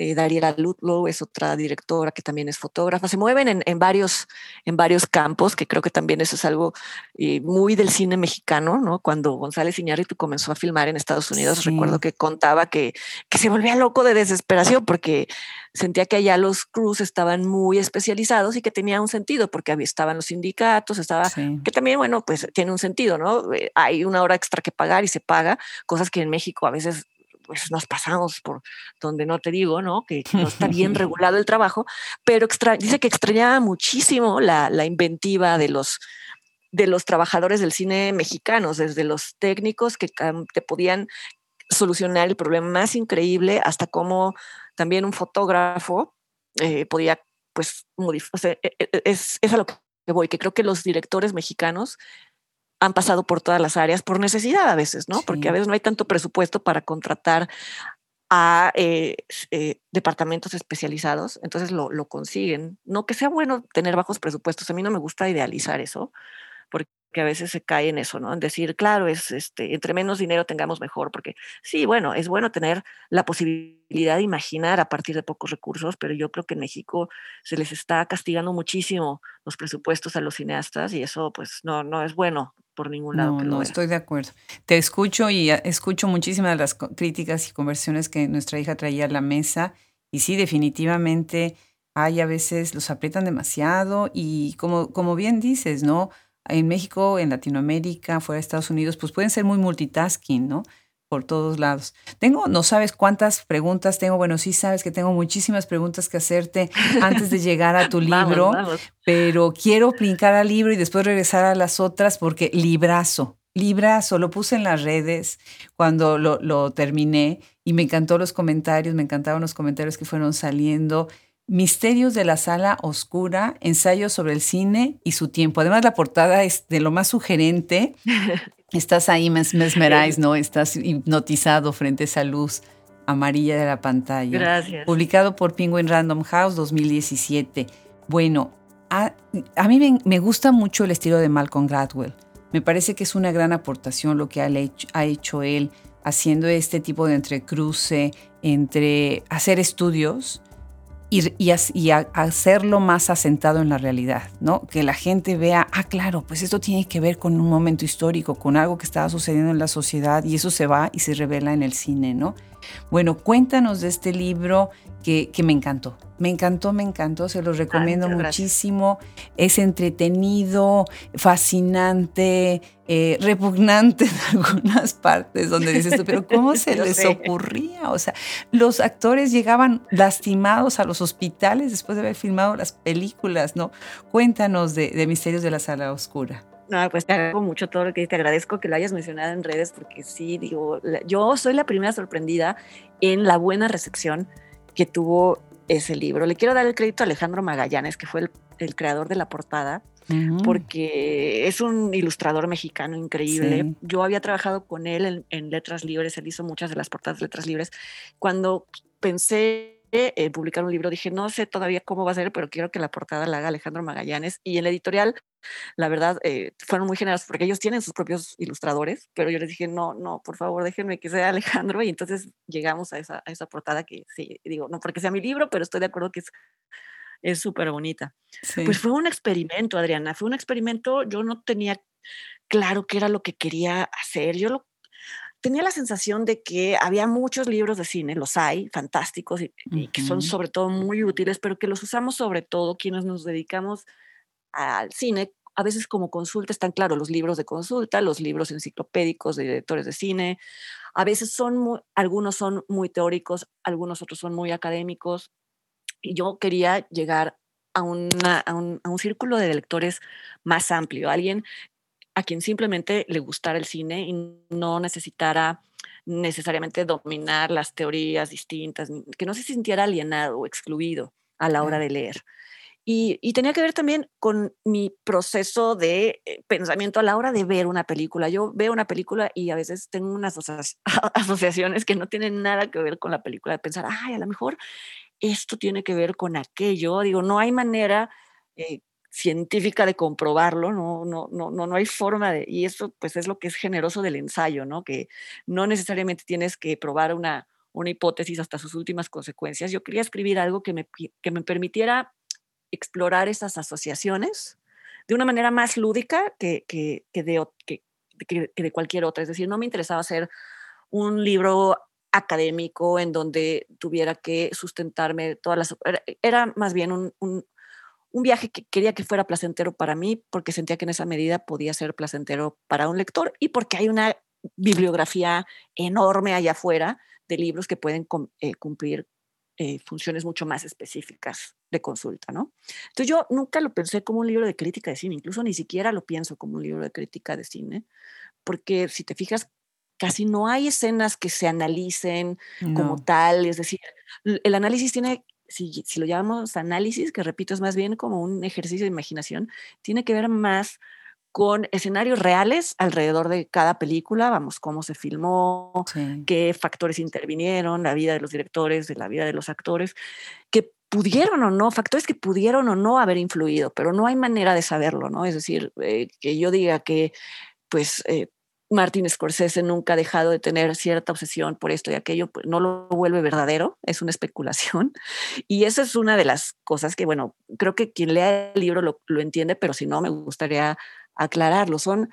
eh, Dariela Ludlow es otra directora que también es fotógrafa. Se mueven en, varios, en varios campos, que creo que también eso es algo eh, muy del cine mexicano, ¿no? Cuando González Iñárritu comenzó a filmar en Estados Unidos, recuerdo que contaba que, que se volvía loco de desesperación porque sentía que allá los crews estaban muy especializados y que tenía un sentido porque estaban los sindicatos, estaba, que también, bueno, pues tiene un sentido, ¿no? Eh, hay una hora extra que pagar y se paga, cosas que en México a veces pues nos pasamos por donde no te digo, ¿no? Que, no está bien regulado el trabajo, pero dice que extrañaba muchísimo la, inventiva de los, de los trabajadores del cine mexicanos, desde los técnicos que te podían solucionar el problema más increíble hasta cómo también un fotógrafo eh, podía, pues, modificar. E, e, e, es, es a lo que voy, que creo que los directores mexicanos han pasado por todas las áreas por necesidad a veces, ¿no? Porque a veces no hay tanto presupuesto para contratar a eh, eh, departamentos especializados, entonces lo, lo, consiguen. No que sea bueno tener bajos presupuestos, a mí no me gusta idealizar eso, porque a veces se cae en eso, ¿no? En decir, claro, es este, entre menos dinero tengamos mejor, porque sí, bueno, es bueno tener la posibilidad de imaginar a partir de pocos recursos, pero yo creo que en México se les está castigando muchísimo los presupuestos a los cineastas y eso pues no, no es bueno por ningún lado. No, no, estoy de acuerdo. Te escucho y escucho muchísimas de las críticas y conversiones que nuestra hija traía a la mesa y sí, definitivamente hay a veces, los aprietan demasiado y como, como bien dices, ¿no? en México, en Latinoamérica, fuera de Estados Unidos, pues pueden ser muy multitasking, ¿no? Por todos lados. Tengo, no sabes cuántas preguntas tengo, bueno, sí sabes que tengo muchísimas preguntas que hacerte antes de llegar a tu libro, pero quiero brincar al libro y después regresar a las otras porque librazo, librazo, lo puse en las redes cuando lo, lo terminé y me encantó los comentarios, me encantaron los comentarios que fueron saliendo. Misterios de la sala oscura, ensayos sobre el cine y su tiempo. Además, la portada es de lo más sugerente. Estás ahí mesmerized, ¿no? Estás hipnotizado frente a esa luz amarilla de la pantalla. Gracias. Publicado por Penguin Random House 2017. Bueno, a, mí me, gusta mucho el estilo de Malcolm Gladwell. Me parece que es una gran aportación lo que ha hecho, ha hecho él haciendo este tipo de entrecruce entre hacer estudios y, hacerlo más asentado en la realidad, ¿no? Que la gente vea, ah, claro, pues esto tiene que ver con un momento histórico, con algo que estaba sucediendo en la sociedad y eso se va y se revela en el cine, ¿no? Bueno, cuéntanos de este libro que, me encantó. Me encantó, me encantó, se los recomiendo muchísimo. Es entretenido, fascinante, eh, repugnante en algunas partes donde dices tú, pero ¿cómo se les ocurría? O sea, los actores llegaban lastimados a los hospitales después de haber filmado las películas, ¿no? Cuéntanos de, de Misterios de la Sala Oscura. No, pues te agradezco mucho todo lo que te agradezco que lo hayas mencionado en redes porque sí, digo, yo soy la primera sorprendida en la buena recepción que tuvo ese libro. Le quiero dar el crédito a Alejandro Magallanes, que fue el, creador de la portada, porque es un ilustrador mexicano increíble. Yo había trabajado con él en, en, Letras Libres, él hizo muchas de las portadas de Letras Libres. Cuando pensé en publicar un libro, dije, no sé todavía cómo va a ser, pero quiero que la portada la haga Alejandro Magallanes. Y en la editorial la verdad, eh, fueron muy generosos porque ellos tienen sus propios ilustradores, pero yo les dije, no, no, por favor, déjenme que sea Alejandro. Y entonces llegamos a esa, a esa portada que sí, digo, no porque sea mi libro, pero estoy de acuerdo que es es súper bonita. Pues fue un experimento, Adriana, fue un experimento, yo no tenía claro qué era lo que quería hacer, yo lo, tenía la sensación de que había muchos libros de cine, los hay, fantásticos, y, y que son sobre todo muy útiles, pero que los usamos sobre todo quienes nos dedicamos al cine, a veces como consulta están claro los libros de consulta, los libros enciclopédicos de directores de cine, a veces son algunos son muy teóricos, algunos otros son muy académicos. Y yo quería llegar a, una, a, un, a un círculo de lectores más amplio, alguien a quien simplemente le gustara el cine y no necesitara necesariamente dominar las teorías distintas, que no se sintiera alienado o excluido a la hora de leer. Y, tenía que ver también con mi proceso de eh, pensamiento a la hora de ver una película. Yo veo una película y a veces tengo unas asociaciones que no tienen nada que ver con la película, de pensar, ay, a lo mejor esto tiene que ver con aquello. Digo, no hay manera eh, científica de comprobarlo, no, no, no, no, hay forma de, y eso pues es lo que es generoso del ensayo, ¿no? Que no necesariamente tienes que probar una, una hipótesis hasta sus últimas consecuencias. Yo quería escribir algo que me, que me permitiera explorar esas asociaciones de una manera más lúdica que, que, de, que, de cualquier otra. Es decir, no me interesaba hacer un libro académico en donde tuviera que sustentarme todas las... Era, más bien un, un, un, viaje que quería que fuera placentero para mí porque sentía que en esa medida podía ser placentero para un lector y porque hay una bibliografía enorme allá afuera de libros que pueden eh, cumplir eh, funciones mucho más específicas de consulta, ¿no? Entonces yo nunca lo pensé como un libro de crítica de cine, incluso ni siquiera lo pienso como un libro de crítica de cine, porque si te fijas, casi no hay escenas que se analicen como tal, es decir, el análisis tiene, si, si lo llamamos análisis, que repito, es más bien como un ejercicio de imaginación, tiene que ver más con escenarios reales alrededor de cada película, vamos, cómo se filmó, qué factores intervinieron, la vida de los directores, de la vida de los actores, que pudieron o no, factores que pudieron o no haber influido, pero no hay manera de saberlo, ¿no? Es decir, eh, que yo diga que, pues, eh, Martin Scorsese nunca ha dejado de tener cierta obsesión por esto y aquello, pues no lo vuelve verdadero, es una especulación. Y esa es una de las cosas que, bueno, creo que quien lea el libro lo, lo entiende, pero si no, me gustaría aclararlo. Son,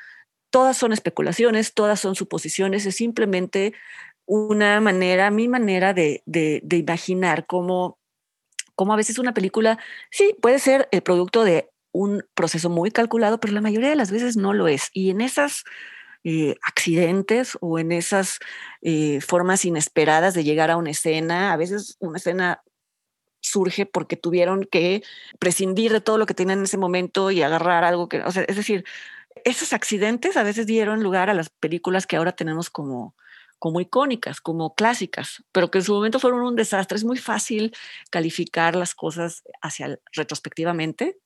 todas son especulaciones, todas son suposiciones, es simplemente una manera, mi manera de, de, imaginar cómo, cómo a veces una película, sí, puede ser el producto de un proceso muy calculado, pero la mayoría de las veces no lo es. Y en esas eh, accidentes o en esas eh, formas inesperadas de llegar a una escena, a veces una escena surge porque tuvieron que prescindir de todo lo que tenían en ese momento y agarrar algo que, es decir, esos accidentes a veces dieron lugar a las películas que ahora tenemos como, como icónicas, como clásicas, pero que en su momento fueron un desastre. Es muy fácil calificar las cosas hacia retrospectivamente,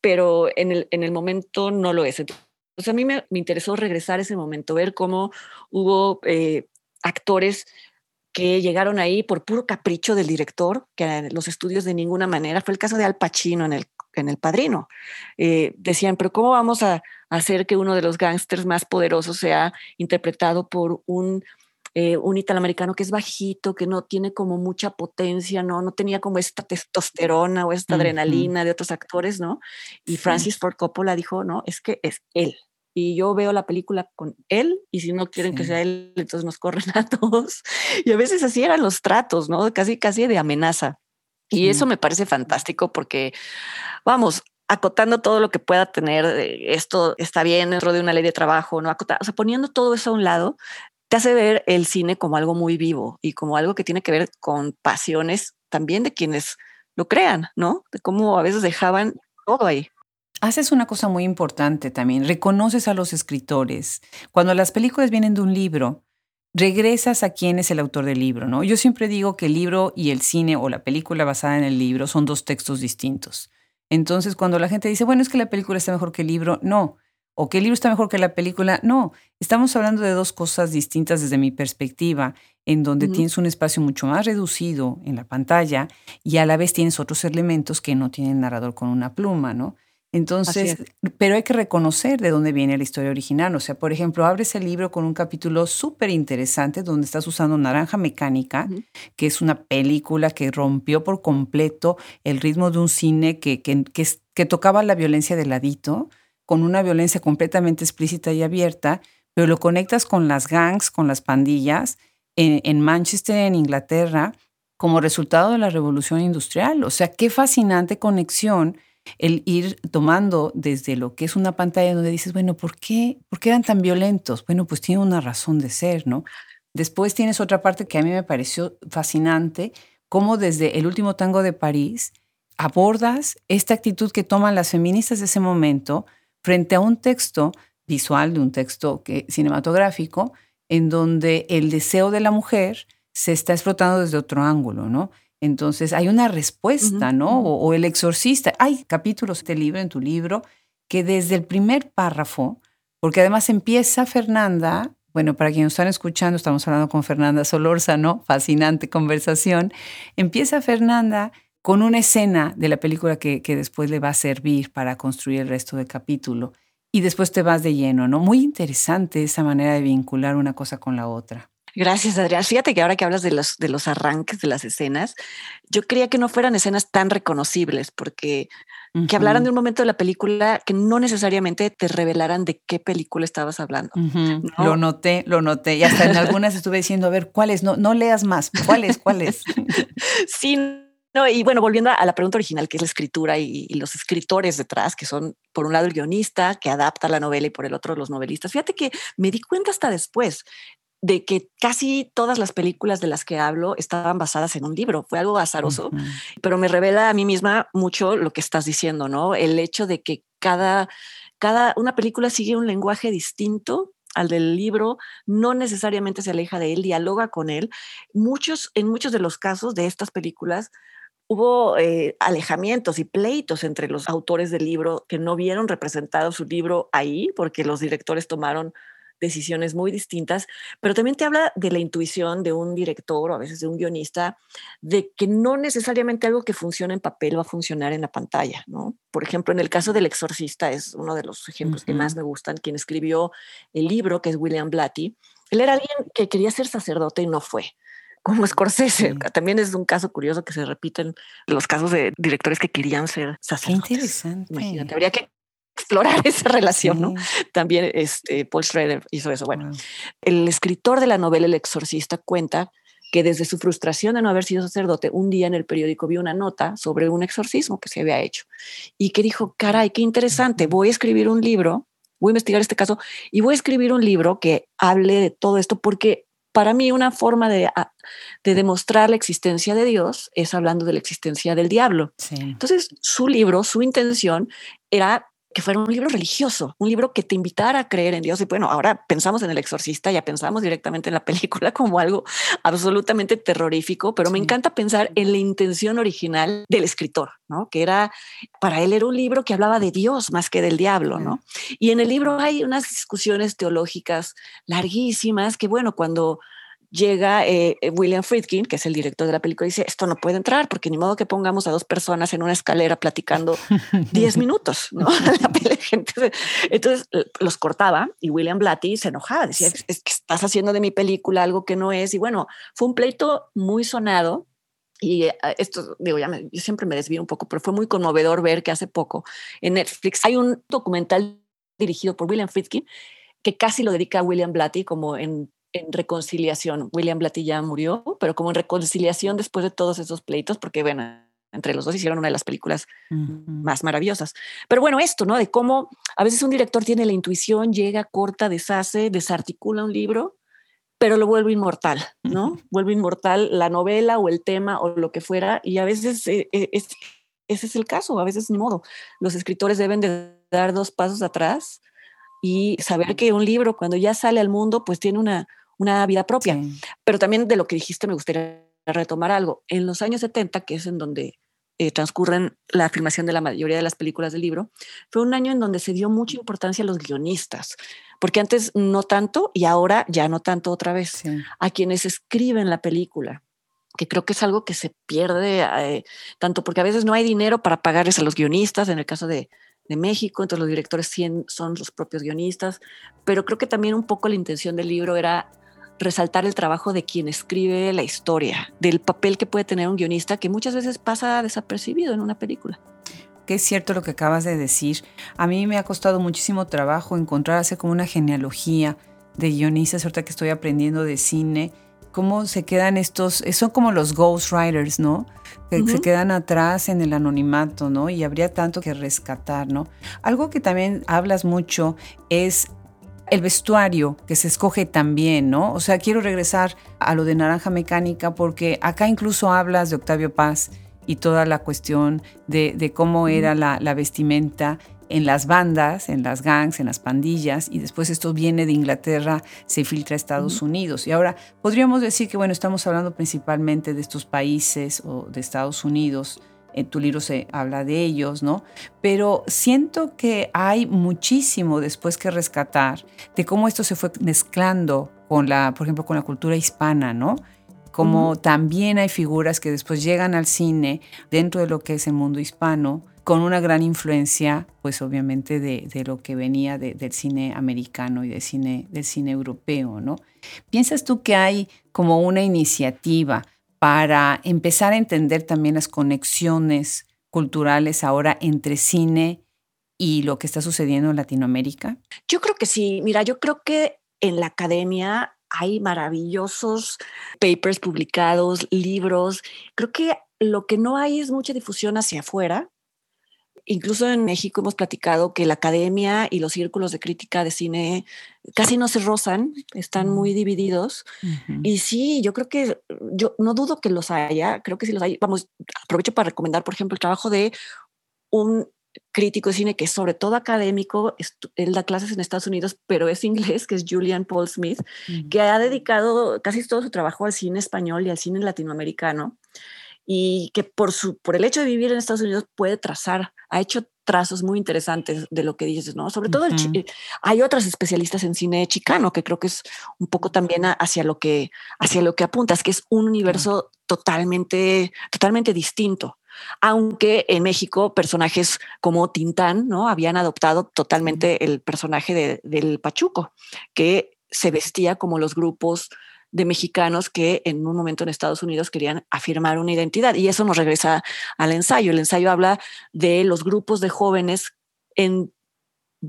pero en el, en el momento no lo es. Entonces a mí me, me interesó regresar a ese momento, ver cómo hubo eh, actores que llegaron ahí por puro capricho del director, que los estudios de ninguna manera. Fue el caso de Al Pacino en el, en El Padrino. Eh, decían, pero ¿cómo vamos a hacer que uno de los gángsters más poderosos sea interpretado por un eh, un italoamericano que es bajito, que no tiene como mucha potencia, ¿no? No tenía como esta testosterona o esta adrenalina de otros actores, ¿no? Y Francis Ford Coppola dijo, no, es que es él. Y yo veo la película con él y si no quieren que sea él, entonces nos corren a todos. Y a veces así eran los tratos, ¿no? Casi, casi de amenaza. Y eso me parece fantástico porque, vamos, acotando todo lo que pueda tener, esto está bien dentro de una ley de trabajo, ¿no? o sea, poniendo todo eso a un lado, te hace ver el cine como algo muy vivo y como algo que tiene que ver con pasiones también de quienes lo crean, ¿no? De cómo a veces dejaban todo ahí. Haces una cosa muy importante también, reconoces a los escritores. Cuando las películas vienen de un libro, regresas a quién es el autor del libro, ¿no? Yo siempre digo que el libro y el cine o la película basada en el libro son dos textos distintos. Entonces, cuando la gente dice, bueno, es que la película está mejor que el libro, no o que el libro está mejor que la película. No, estamos hablando de dos cosas distintas desde mi perspectiva, en donde tienes un espacio mucho más reducido en la pantalla y a la vez tienes otros elementos que no tiene el narrador con una pluma, ¿no? Entonces, pero hay que reconocer de dónde viene la historia original. O sea, por ejemplo, abres el libro con un capítulo súper interesante donde estás usando Naranja Mecánica, que es una película que rompió por completo el ritmo de un cine que, que, que tocaba la violencia de ladito con una violencia completamente explícita y abierta, pero lo conectas con las gangs, con las pandillas en, Manchester, en Inglaterra, como resultado de la revolución industrial. O sea, qué fascinante conexión el ir tomando desde lo que es una pantalla donde dices, bueno, ¿por qué, ¿por qué eran tan violentos? Bueno, pues tiene una razón de ser, ¿no? Después tienes otra parte que a mí me pareció fascinante, cómo desde el último tango de París abordas esta actitud que toman las feministas de ese momento frente a un texto visual, de un texto cinematográfico, en donde el deseo de la mujer se está explotando desde otro ángulo, ¿no? Entonces hay una respuesta, ¿no? O, el exorcista. Hay capítulos de libro, en tu libro, que desde el primer párrafo, porque además empieza Fernanda, bueno, para quienes están escuchando, estamos hablando con Fernanda ¿no? fascinante conversación, empieza Fernanda con una escena de la película que, después le va a servir para construir el resto del capítulo. Y después te vas de lleno, ¿no? Muy interesante esa manera de vincular una cosa con la otra. Gracias, Adrián. Fíjate que ahora que hablas de los, de los arranques de las escenas, yo quería que no fueran escenas tan reconocibles, porque que hablaran de un momento de la película que no necesariamente te revelaran de qué película estabas hablando. Lo noté, lo noté. Y hasta en algunas estuve diciendo, a ver, ¿cuáles? No, no leas más. ¿Cuáles? ¿Cuáles? sí, no, y bueno, volviendo a la pregunta original, que es la escritura y, los escritores detrás, que son por un lado el guionista que adapta la novela y por el otro los novelistas. Fíjate que me di cuenta hasta después de que casi todas las películas de las que hablo estaban basadas en un libro. Fue algo azaroso, pero me revela a mí misma mucho lo que estás diciendo, ¿no? El hecho de que cada, cada una película sigue un lenguaje distinto al del libro, no necesariamente se aleja de él, dialoga con él. Muchos, en muchos de los casos de estas películas, hubo eh, alejamientos y pleitos entre los autores del libro que no vieron representado su libro ahí porque los directores tomaron decisiones muy distintas, pero también te habla de la intuición de un director o a veces de un guionista, de que no necesariamente algo que funciona en papel va a funcionar en la pantalla, ¿no? Por ejemplo, en el caso del exorcista es uno de los ejemplos que más me gustan, quien escribió el libro, que es William Blatty. Él era alguien que quería ser sacerdote y no fue como Scorsese. También es un caso curioso que se repiten los casos de directores que querían ser sacerdotes. Qué interesante. Imagínate, habría que explorar esa relación, ¿no? También este, Paul Schrader hizo eso. Bueno, el escritor de la novela El Exorcista cuenta que desde su frustración de no haber sido sacerdote, un día en el periódico vio una nota sobre un exorcismo que se había hecho y que dijo, caray, qué interesante, voy a escribir un libro, voy a investigar este caso y voy a escribir un libro que hable de todo esto porque para mí una forma de, ah, de, demostrar la existencia de Dios es hablando de la existencia del diablo. Entonces, su libro, su intención era que fuera un libro religioso, un libro que te invitara a creer en Dios. Y bueno, ahora pensamos en el exorcista, ya pensamos directamente en la película como algo absolutamente terrorífico, pero me encanta pensar en la intención original del escritor, ¿no? Que era, para él era un libro que hablaba de Dios más que del diablo, ¿no? Y en el libro hay unas discusiones teológicas larguísimas que, bueno, cuando llega eh, eh, William Friedkin, que es el director de la película, y dice, esto no puede entrar, porque ni modo que pongamos a dos personas en una escalera platicando 10 minutos, ¿no? Entonces los cortaba y William Blatty se enojaba, decía, es que estás haciendo de mi película algo que no es, y bueno, fue un pleito muy sonado, y eh, esto, digo, ya yo siempre me desvío un poco, pero fue muy conmovedor ver que hace poco en Netflix hay un documental dirigido por William Friedkin que casi lo dedica a William Blatty como en en reconciliación. William Blatty ya murió, pero como en reconciliación después de todos esos pleitos, porque bueno, entre los dos hicieron una de las películas más maravillosas. Pero bueno, esto, ¿no? De cómo a veces un director tiene la intuición, llega, corta, deshace, desarticula un libro, pero lo vuelve inmortal, ¿no? Vuelve inmortal la novela o el tema o lo que fuera, y a veces eh, eh, ese es el caso, a veces ni modo. Los escritores deben de dar dos pasos atrás y saber que un libro cuando ya sale al mundo, pues tiene una, una vida propia. Pero también de lo que dijiste me gustaría retomar algo. En los años 70, que es en donde eh, transcurren la filmación de la mayoría de las películas del libro, fue un año en donde se dio mucha importancia a los guionistas, porque antes no tanto y ahora ya no tanto otra vez, a quienes escriben la película que creo que es algo que se pierde, eh, tanto porque a veces no hay dinero para pagarles a los guionistas, en el caso de, de México, entonces los directores son los propios guionistas, pero creo que también un poco la intención del libro era resaltar el trabajo de quien escribe la historia, del papel que puede tener un guionista que muchas veces pasa desapercibido en una película. Que es cierto lo que acabas de decir. A mí me ha costado muchísimo trabajo encontrar, hacer como una genealogía de guionistas, ahorita que estoy aprendiendo de cine, cómo se quedan estos, son como los ghostwriters, ¿no? Que se quedan atrás en el anonimato, ¿no? Y habría tanto que rescatar, ¿no? Algo que también hablas mucho es el vestuario que se escoge también, ¿no? O sea, quiero regresar a lo de Naranja Mecánica porque acá incluso hablas de Octavio Paz y toda la cuestión de, cómo era la, vestimenta en las bandas, en las gangs, en las pandillas, y después esto viene de Inglaterra, se filtra a Estados Unidos. Y ahora podríamos decir que, bueno, estamos hablando principalmente de estos países o de Estados Unidos, en tu libro se habla de ellos, ¿no? Pero siento que hay muchísimo después que rescatar de cómo esto se fue mezclando con la, por ejemplo, con la cultura hispana, ¿no? Como también hay figuras que después llegan al cine dentro de lo que es el mundo hispano, con una gran influencia, pues obviamente de, lo que venía del cine americano y del cine, del cine europeo, ¿no? ¿Piensas tú que hay como una iniciativa para empezar a entender también las conexiones culturales ahora entre cine y lo que está sucediendo en Latinoamérica? Yo creo que sí. Mira, yo creo que en la academia hay maravillosos papers publicados, libros. Creo que lo que no hay es mucha difusión hacia afuera incluso en México hemos platicado que la academia y los círculos de crítica de cine casi no se rozan, están muy divididos. Y sí, yo creo que, yo no dudo que los haya, creo que sí los hay. Vamos, aprovecho para recomendar, por ejemplo, el trabajo de un crítico de cine que es sobre todo académico, él da clases en Estados Unidos, pero es inglés, que es Julian Paul Smith, que ha dedicado casi todo su trabajo al cine español y al cine latinoamericano y que por, su, por el hecho de vivir en Estados Unidos puede trazar, ha hecho trazos muy interesantes de lo que dices, ¿no? Sobre todo hay otras especialistas en cine chicano que creo que es un poco también hacia lo que hacia lo que apuntas, que es un universo totalmente totalmente distinto. Aunque en México personajes como Tintán, ¿no? Habían adoptado totalmente el personaje del Pachuco, que se vestía como los grupos de mexicanos que en un momento en Estados Unidos querían afirmar una identidad. Y eso nos regresa al ensayo. El ensayo habla de los grupos de jóvenes en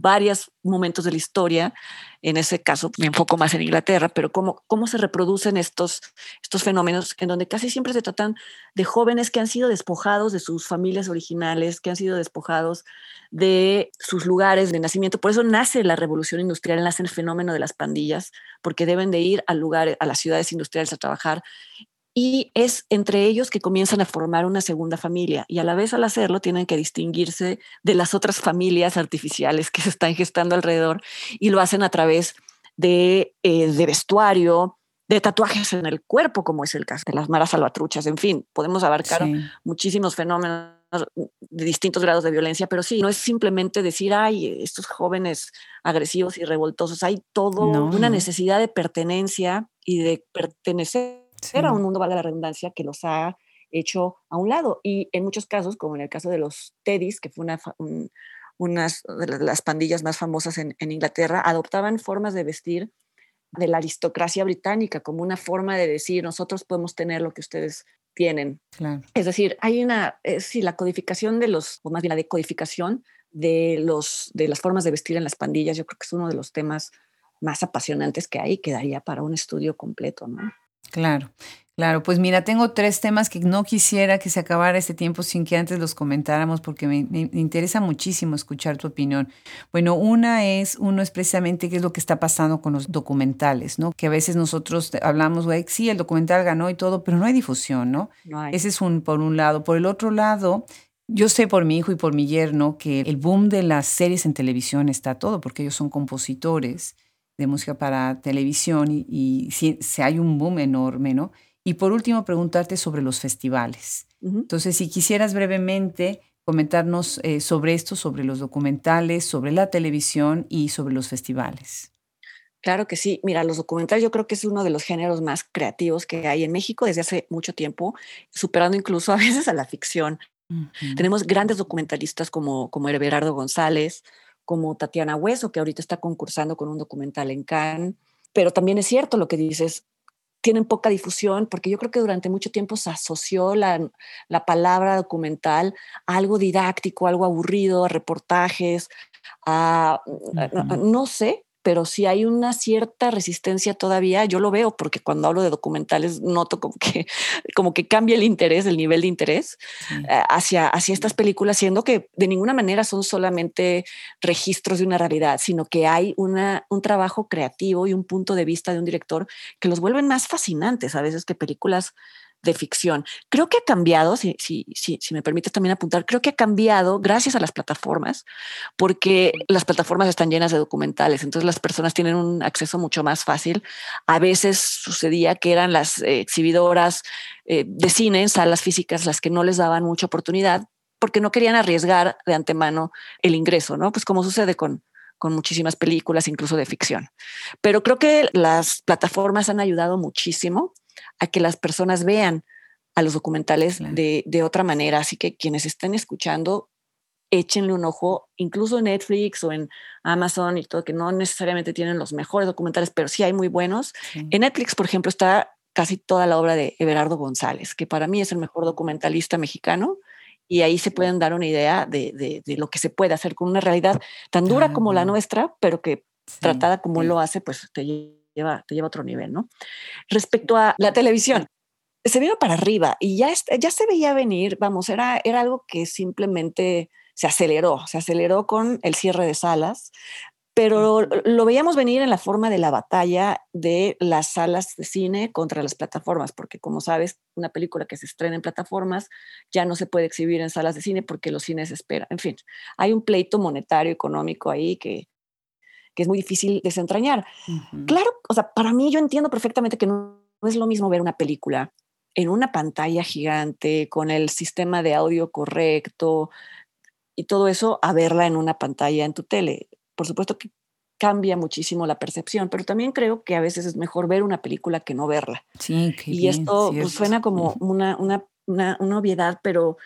varios momentos de la historia, en ese caso me enfoco más en Inglaterra, pero cómo, cómo se reproducen estos, estos fenómenos en donde casi siempre se tratan de jóvenes que han sido despojados de sus familias originales, que han sido despojados de sus lugares de nacimiento. Por eso nace la revolución industrial, nace el fenómeno de las pandillas, porque deben de ir al lugar, a las ciudades industriales a trabajar y es entre ellos que comienzan a formar una segunda familia y a la vez al hacerlo tienen que distinguirse de las otras familias artificiales que se están gestando alrededor y lo hacen a través de, eh, de vestuario, de tatuajes en el cuerpo, como es el caso de las maras salvatruchas. En fin, podemos abarcar muchísimos fenómenos de distintos grados de violencia, pero sí, no es simplemente decir, ay, estos jóvenes agresivos y revoltosos, hay todo una necesidad de pertenencia y de pertenecer a un mundo, valga la redundancia, que los ha hecho a un lado. Y en muchos casos, como en el caso de los Teddys, que fue una, unas de las pandillas más famosas en, en Inglaterra, adoptaban formas de vestir de la aristocracia británica como una forma de decir nosotros podemos tener lo que ustedes tienen. Es decir, hay una, eh, sí, la codificación de los, o más bien la decodificación de, los, de las formas de vestir en las pandillas, yo creo que es uno de los temas más apasionantes que hay, que daría para un estudio completo, ¿no? Claro. Claro, pues mira, tengo tres temas que no quisiera que se acabara este tiempo sin que antes los comentáramos porque me, interesa muchísimo escuchar tu opinión. Bueno, una es, uno es precisamente qué es lo que está pasando con los documentales, ¿no? Que a veces nosotros hablamos, güey, sí, el documental ganó y todo, pero no hay difusión, ¿no? no hay. Ese es un, por un lado. Por el otro lado, yo sé por mi hijo y por mi yerno que el boom de las series en televisión está todo, porque ellos son compositores de música para televisión y, y si, si hay un boom enorme, ¿no? Y por último, preguntarte sobre los festivales. Entonces, si quisieras brevemente comentarnos eh, sobre esto, sobre los documentales, sobre la televisión y sobre los festivales. Claro que sí. Mira, los documentales yo creo que es uno de los géneros más creativos que hay en México desde hace mucho tiempo, superando incluso a veces a la ficción. Tenemos grandes documentalistas como, como Everardo González, como Tatiana Hueso, que ahorita está concursando con un documental en Cannes. Pero también es cierto lo que dices, tienen poca difusión, porque yo creo que durante mucho tiempo se asoció la, la palabra documental a algo didáctico, algo aburrido, a reportajes, a, no sé, pero si hay una cierta resistencia todavía, yo lo veo porque cuando hablo de documentales noto como que, como que cambia el interés, el nivel de interés eh, hacia, hacia estas películas, siendo que de ninguna manera son solamente registros de una realidad, sino que hay una, un trabajo creativo y un punto de vista de un director que los vuelven más fascinantes a veces que películas de ficción. Creo que ha cambiado, si, si, si, si me permites también apuntar, creo que ha cambiado gracias a las plataformas, porque las plataformas están llenas de documentales, entonces las personas tienen un acceso mucho más fácil. A veces sucedía que eran las exhibidoras eh, de cine en salas físicas las que no les daban mucha oportunidad porque no querían arriesgar de antemano el ingreso, ¿no? Pues como sucede con, con muchísimas películas, incluso de ficción. Pero creo que las plataformas han ayudado muchísimo a que las personas vean a los documentales de, de, otra manera. Así que quienes estén escuchando, échenle un ojo, incluso en Netflix o en Amazon y todo, que no necesariamente tienen los mejores documentales, pero sí hay muy buenos. En Netflix, por ejemplo, está casi toda la obra de Everardo González, que para mí es el mejor documentalista mexicano. Y ahí se pueden dar una idea de, de, de lo que se puede hacer con una realidad tan dura como la nuestra, pero que tratada como él lo hace, pues te lleva, te lleva a otro nivel, ¿no? Respecto a la televisión, se vino para arriba y ya, ya se veía venir, vamos, era, era algo que simplemente se aceleró, se aceleró con el cierre de salas, pero lo veíamos venir en la forma de la batalla de las salas de cine contra las plataformas, porque como sabes, una película que se estrena en plataformas ya no se puede exhibir en salas de cine porque los cines esperan. En fin, hay un pleito monetario, económico ahí que, que es muy difícil desentrañar. Claro, o sea, para mí yo entiendo perfectamente que no, es lo mismo ver una película en una pantalla gigante, con el sistema de audio correcto y todo eso, a verla en una pantalla en tu tele. Por supuesto que cambia muchísimo la percepción, pero también creo que a veces es mejor ver una película que no verla. Sí, y esto pues, suena como una, una, una, una obviedad, pero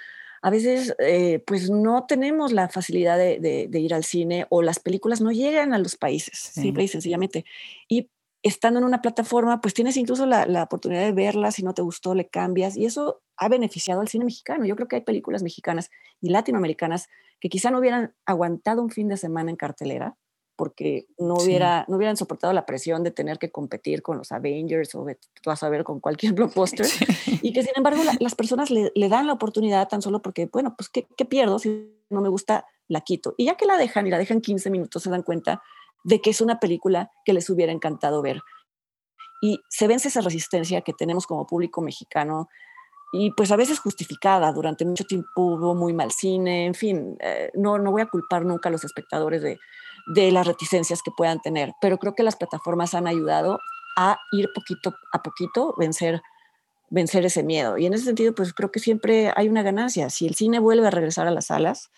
a veces eh, pues no tenemos la facilidad de, ir al cine o las películas no llegan a los países, simple y sencillamente. Y estando en una plataforma, pues tienes incluso la, la, oportunidad de verla, si no te gustó, le cambias y eso ha beneficiado al cine mexicano. Yo creo que hay películas mexicanas y latinoamericanas que quizá no hubieran aguantado un fin de semana en cartelera porque no, hubiera, no hubieran soportado la presión de tener que competir con los Avengers o vas a ver con cualquier blockbuster. Y que sin embargo las personas le, le, dan la oportunidad tan solo porque, bueno, pues ¿qué, ¿qué, pierdo si no me gusta? La quito. Y ya que la dejan y la dejan 15 minutos, se dan cuenta de que es una película que les hubiera encantado ver. Y se vence esa resistencia que tenemos como público mexicano y pues a veces justificada. Durante mucho tiempo hubo muy mal cine, en fin, eh, no, no voy a culpar nunca a los espectadores de, de las reticencias que puedan tener, pero creo que las plataformas han ayudado a ir poquito a poquito, vencer, vencer ese miedo. Y en ese sentido, pues creo que siempre hay una ganancia. Si el cine vuelve a regresar a las salas,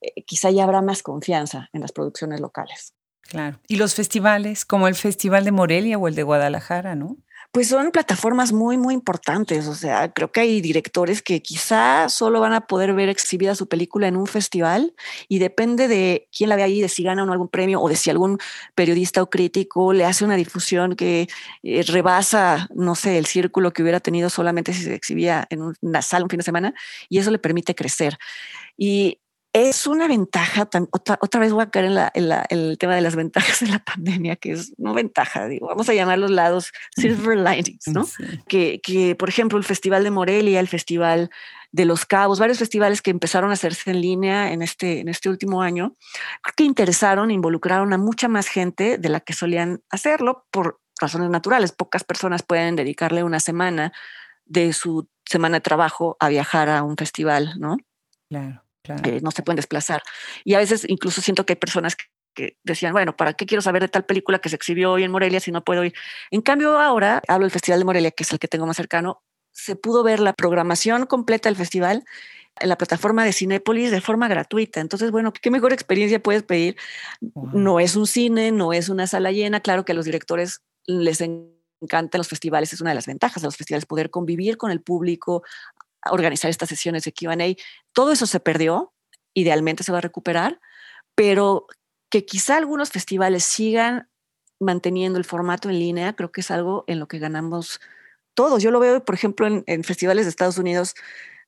eh, quizá ya habrá más confianza en las producciones locales. Claro. Y los festivales, como el Festival de Morelia o el de Guadalajara, ¿no? Pues son plataformas muy, muy importantes. O sea, creo que hay directores que quizá solo van a poder ver exhibida su película en un festival y depende de quién la ve ahí, de si gana o no algún premio o de si algún periodista o crítico le hace una difusión que eh, rebasa, no sé, el círculo que hubiera tenido solamente si se exhibía en una sala un fin de semana y eso le permite crecer. Y es una ventaja, otra, otra vez voy a caer en, el tema de las ventajas de la pandemia, que es no ventaja, digo, vamos a llamar los lados silver linings, ¿no? Que, que, por ejemplo, el Festival de Morelia, el Festival de Los Cabos, varios festivales que empezaron a hacerse en línea en este, en este último año, creo que interesaron, involucraron a mucha más gente de la que solían hacerlo por razones naturales. Pocas personas pueden dedicarle una semana de su semana de trabajo a viajar a un festival, ¿no? Claro no se pueden desplazar. Y a veces incluso siento que hay personas que, decían, bueno, ¿para qué quiero saber de tal película que se exhibió hoy en Morelia si no puedo ir? En cambio, ahora hablo del Festival de Morelia, que es el que tengo más cercano, se pudo ver la programación completa del festival en la plataforma de Cinépolis de forma gratuita. Entonces, bueno, ¿qué mejor experiencia puedes pedir? No es un cine, no es una sala llena. Claro que a los directores les encantan los festivales, es una de las ventajas de los festivales, poder convivir con el público, organizar estas sesiones de QA. Todo eso se perdió, idealmente se va a recuperar, pero que quizá algunos festivales sigan manteniendo el formato en línea, creo que es algo en lo que ganamos todos. Yo lo veo, por ejemplo, en, festivales de Estados Unidos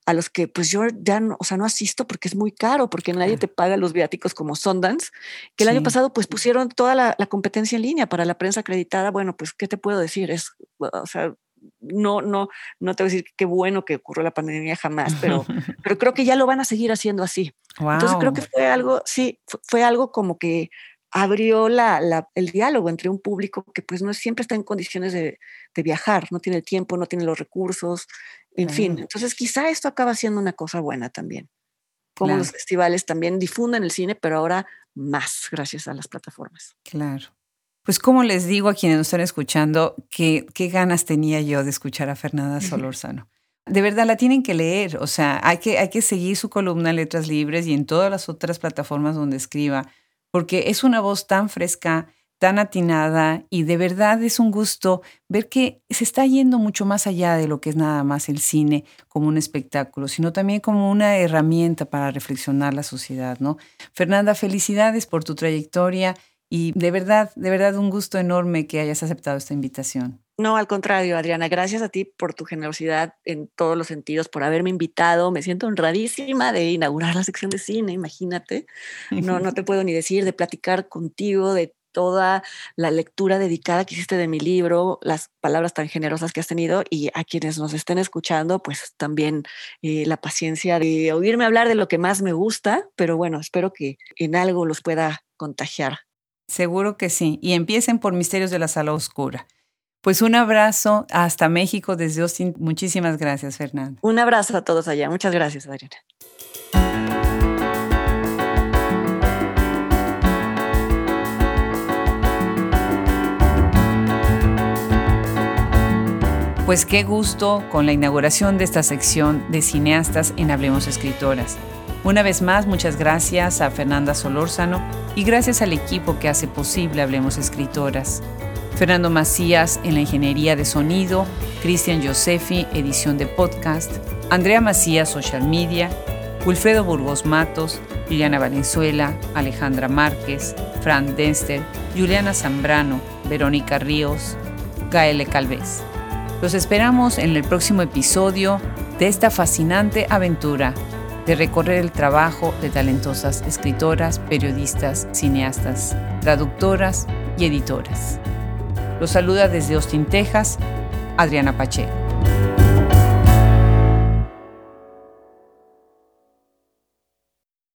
a los que pues yo ya no, o sea, no asisto porque es muy caro, porque nadie te paga los viáticos como Sundance, que el año pasado pues pusieron toda la, la, competencia en línea para la prensa acreditada. Bueno, pues, ¿qué te puedo decir? Es, o sea, no, no, no te voy a decir qué bueno que ocurrió la pandemia jamás, pero, pero creo que ya lo van a seguir haciendo así. Entonces creo que fue algo, sí, fue, algo como que abrió la, el diálogo entre un público que pues no siempre está en condiciones de, viajar, no tiene el tiempo, no tiene los recursos, en fin. Entonces quizá esto acaba siendo una cosa buena también. Como los festivales también difunden el cine, pero ahora más gracias a las plataformas. Claro. Pues como les digo a quienes nos están escuchando, que qué ganas tenía yo de escuchar a Fernanda Solórzano. De verdad la tienen que leer, o sea, hay que, hay que seguir su columna en Letras Libres y en todas las otras plataformas donde escriba, porque es una voz tan fresca, tan atinada y de verdad es un gusto ver que se está yendo mucho más allá de lo que es nada más el cine como un espectáculo, sino también como una herramienta para reflexionar la sociedad, ¿no? Fernanda, felicidades por tu trayectoria y de verdad, de verdad un gusto enorme que hayas aceptado esta invitación. No, al contrario, Adriana, gracias a ti por tu generosidad en todos los sentidos, por haberme invitado. Me siento honradísima de inaugurar la sección de cine, imagínate. No, no te puedo ni decir, de platicar contigo, de toda la lectura dedicada que hiciste de mi libro, las palabras tan generosas que has tenido y a quienes nos estén escuchando, pues también eh, la paciencia de oírme hablar de lo que más me gusta, pero bueno, espero que en algo los pueda contagiar Seguro que sí. Y empiecen por Misterios de la Sala Oscura. Pues un abrazo hasta México desde Austin. Muchísimas gracias, Fernando. Un abrazo a todos allá. Muchas gracias, Adriana. Pues qué gusto con la inauguración de esta sección de cineastas en Hablemos Escritoras. Una vez más, muchas gracias a Fernanda Solórzano y gracias al equipo que hace posible Hablemos Escritoras. Fernando Macías en la ingeniería de sonido, Cristian Josefi, edición de podcast, Andrea Macías, social media, Wilfredo Burgos Matos, Liliana Valenzuela, Alejandra Márquez, Fran Denster, Juliana Zambrano, Verónica Ríos, Gaele Calvez. Los esperamos en el próximo episodio de esta fascinante aventura de recorrer el trabajo de talentosas escritoras, periodistas, cineastas, traductoras y editoras. Los saluda desde Austin, Texas, Adriana Pacheco.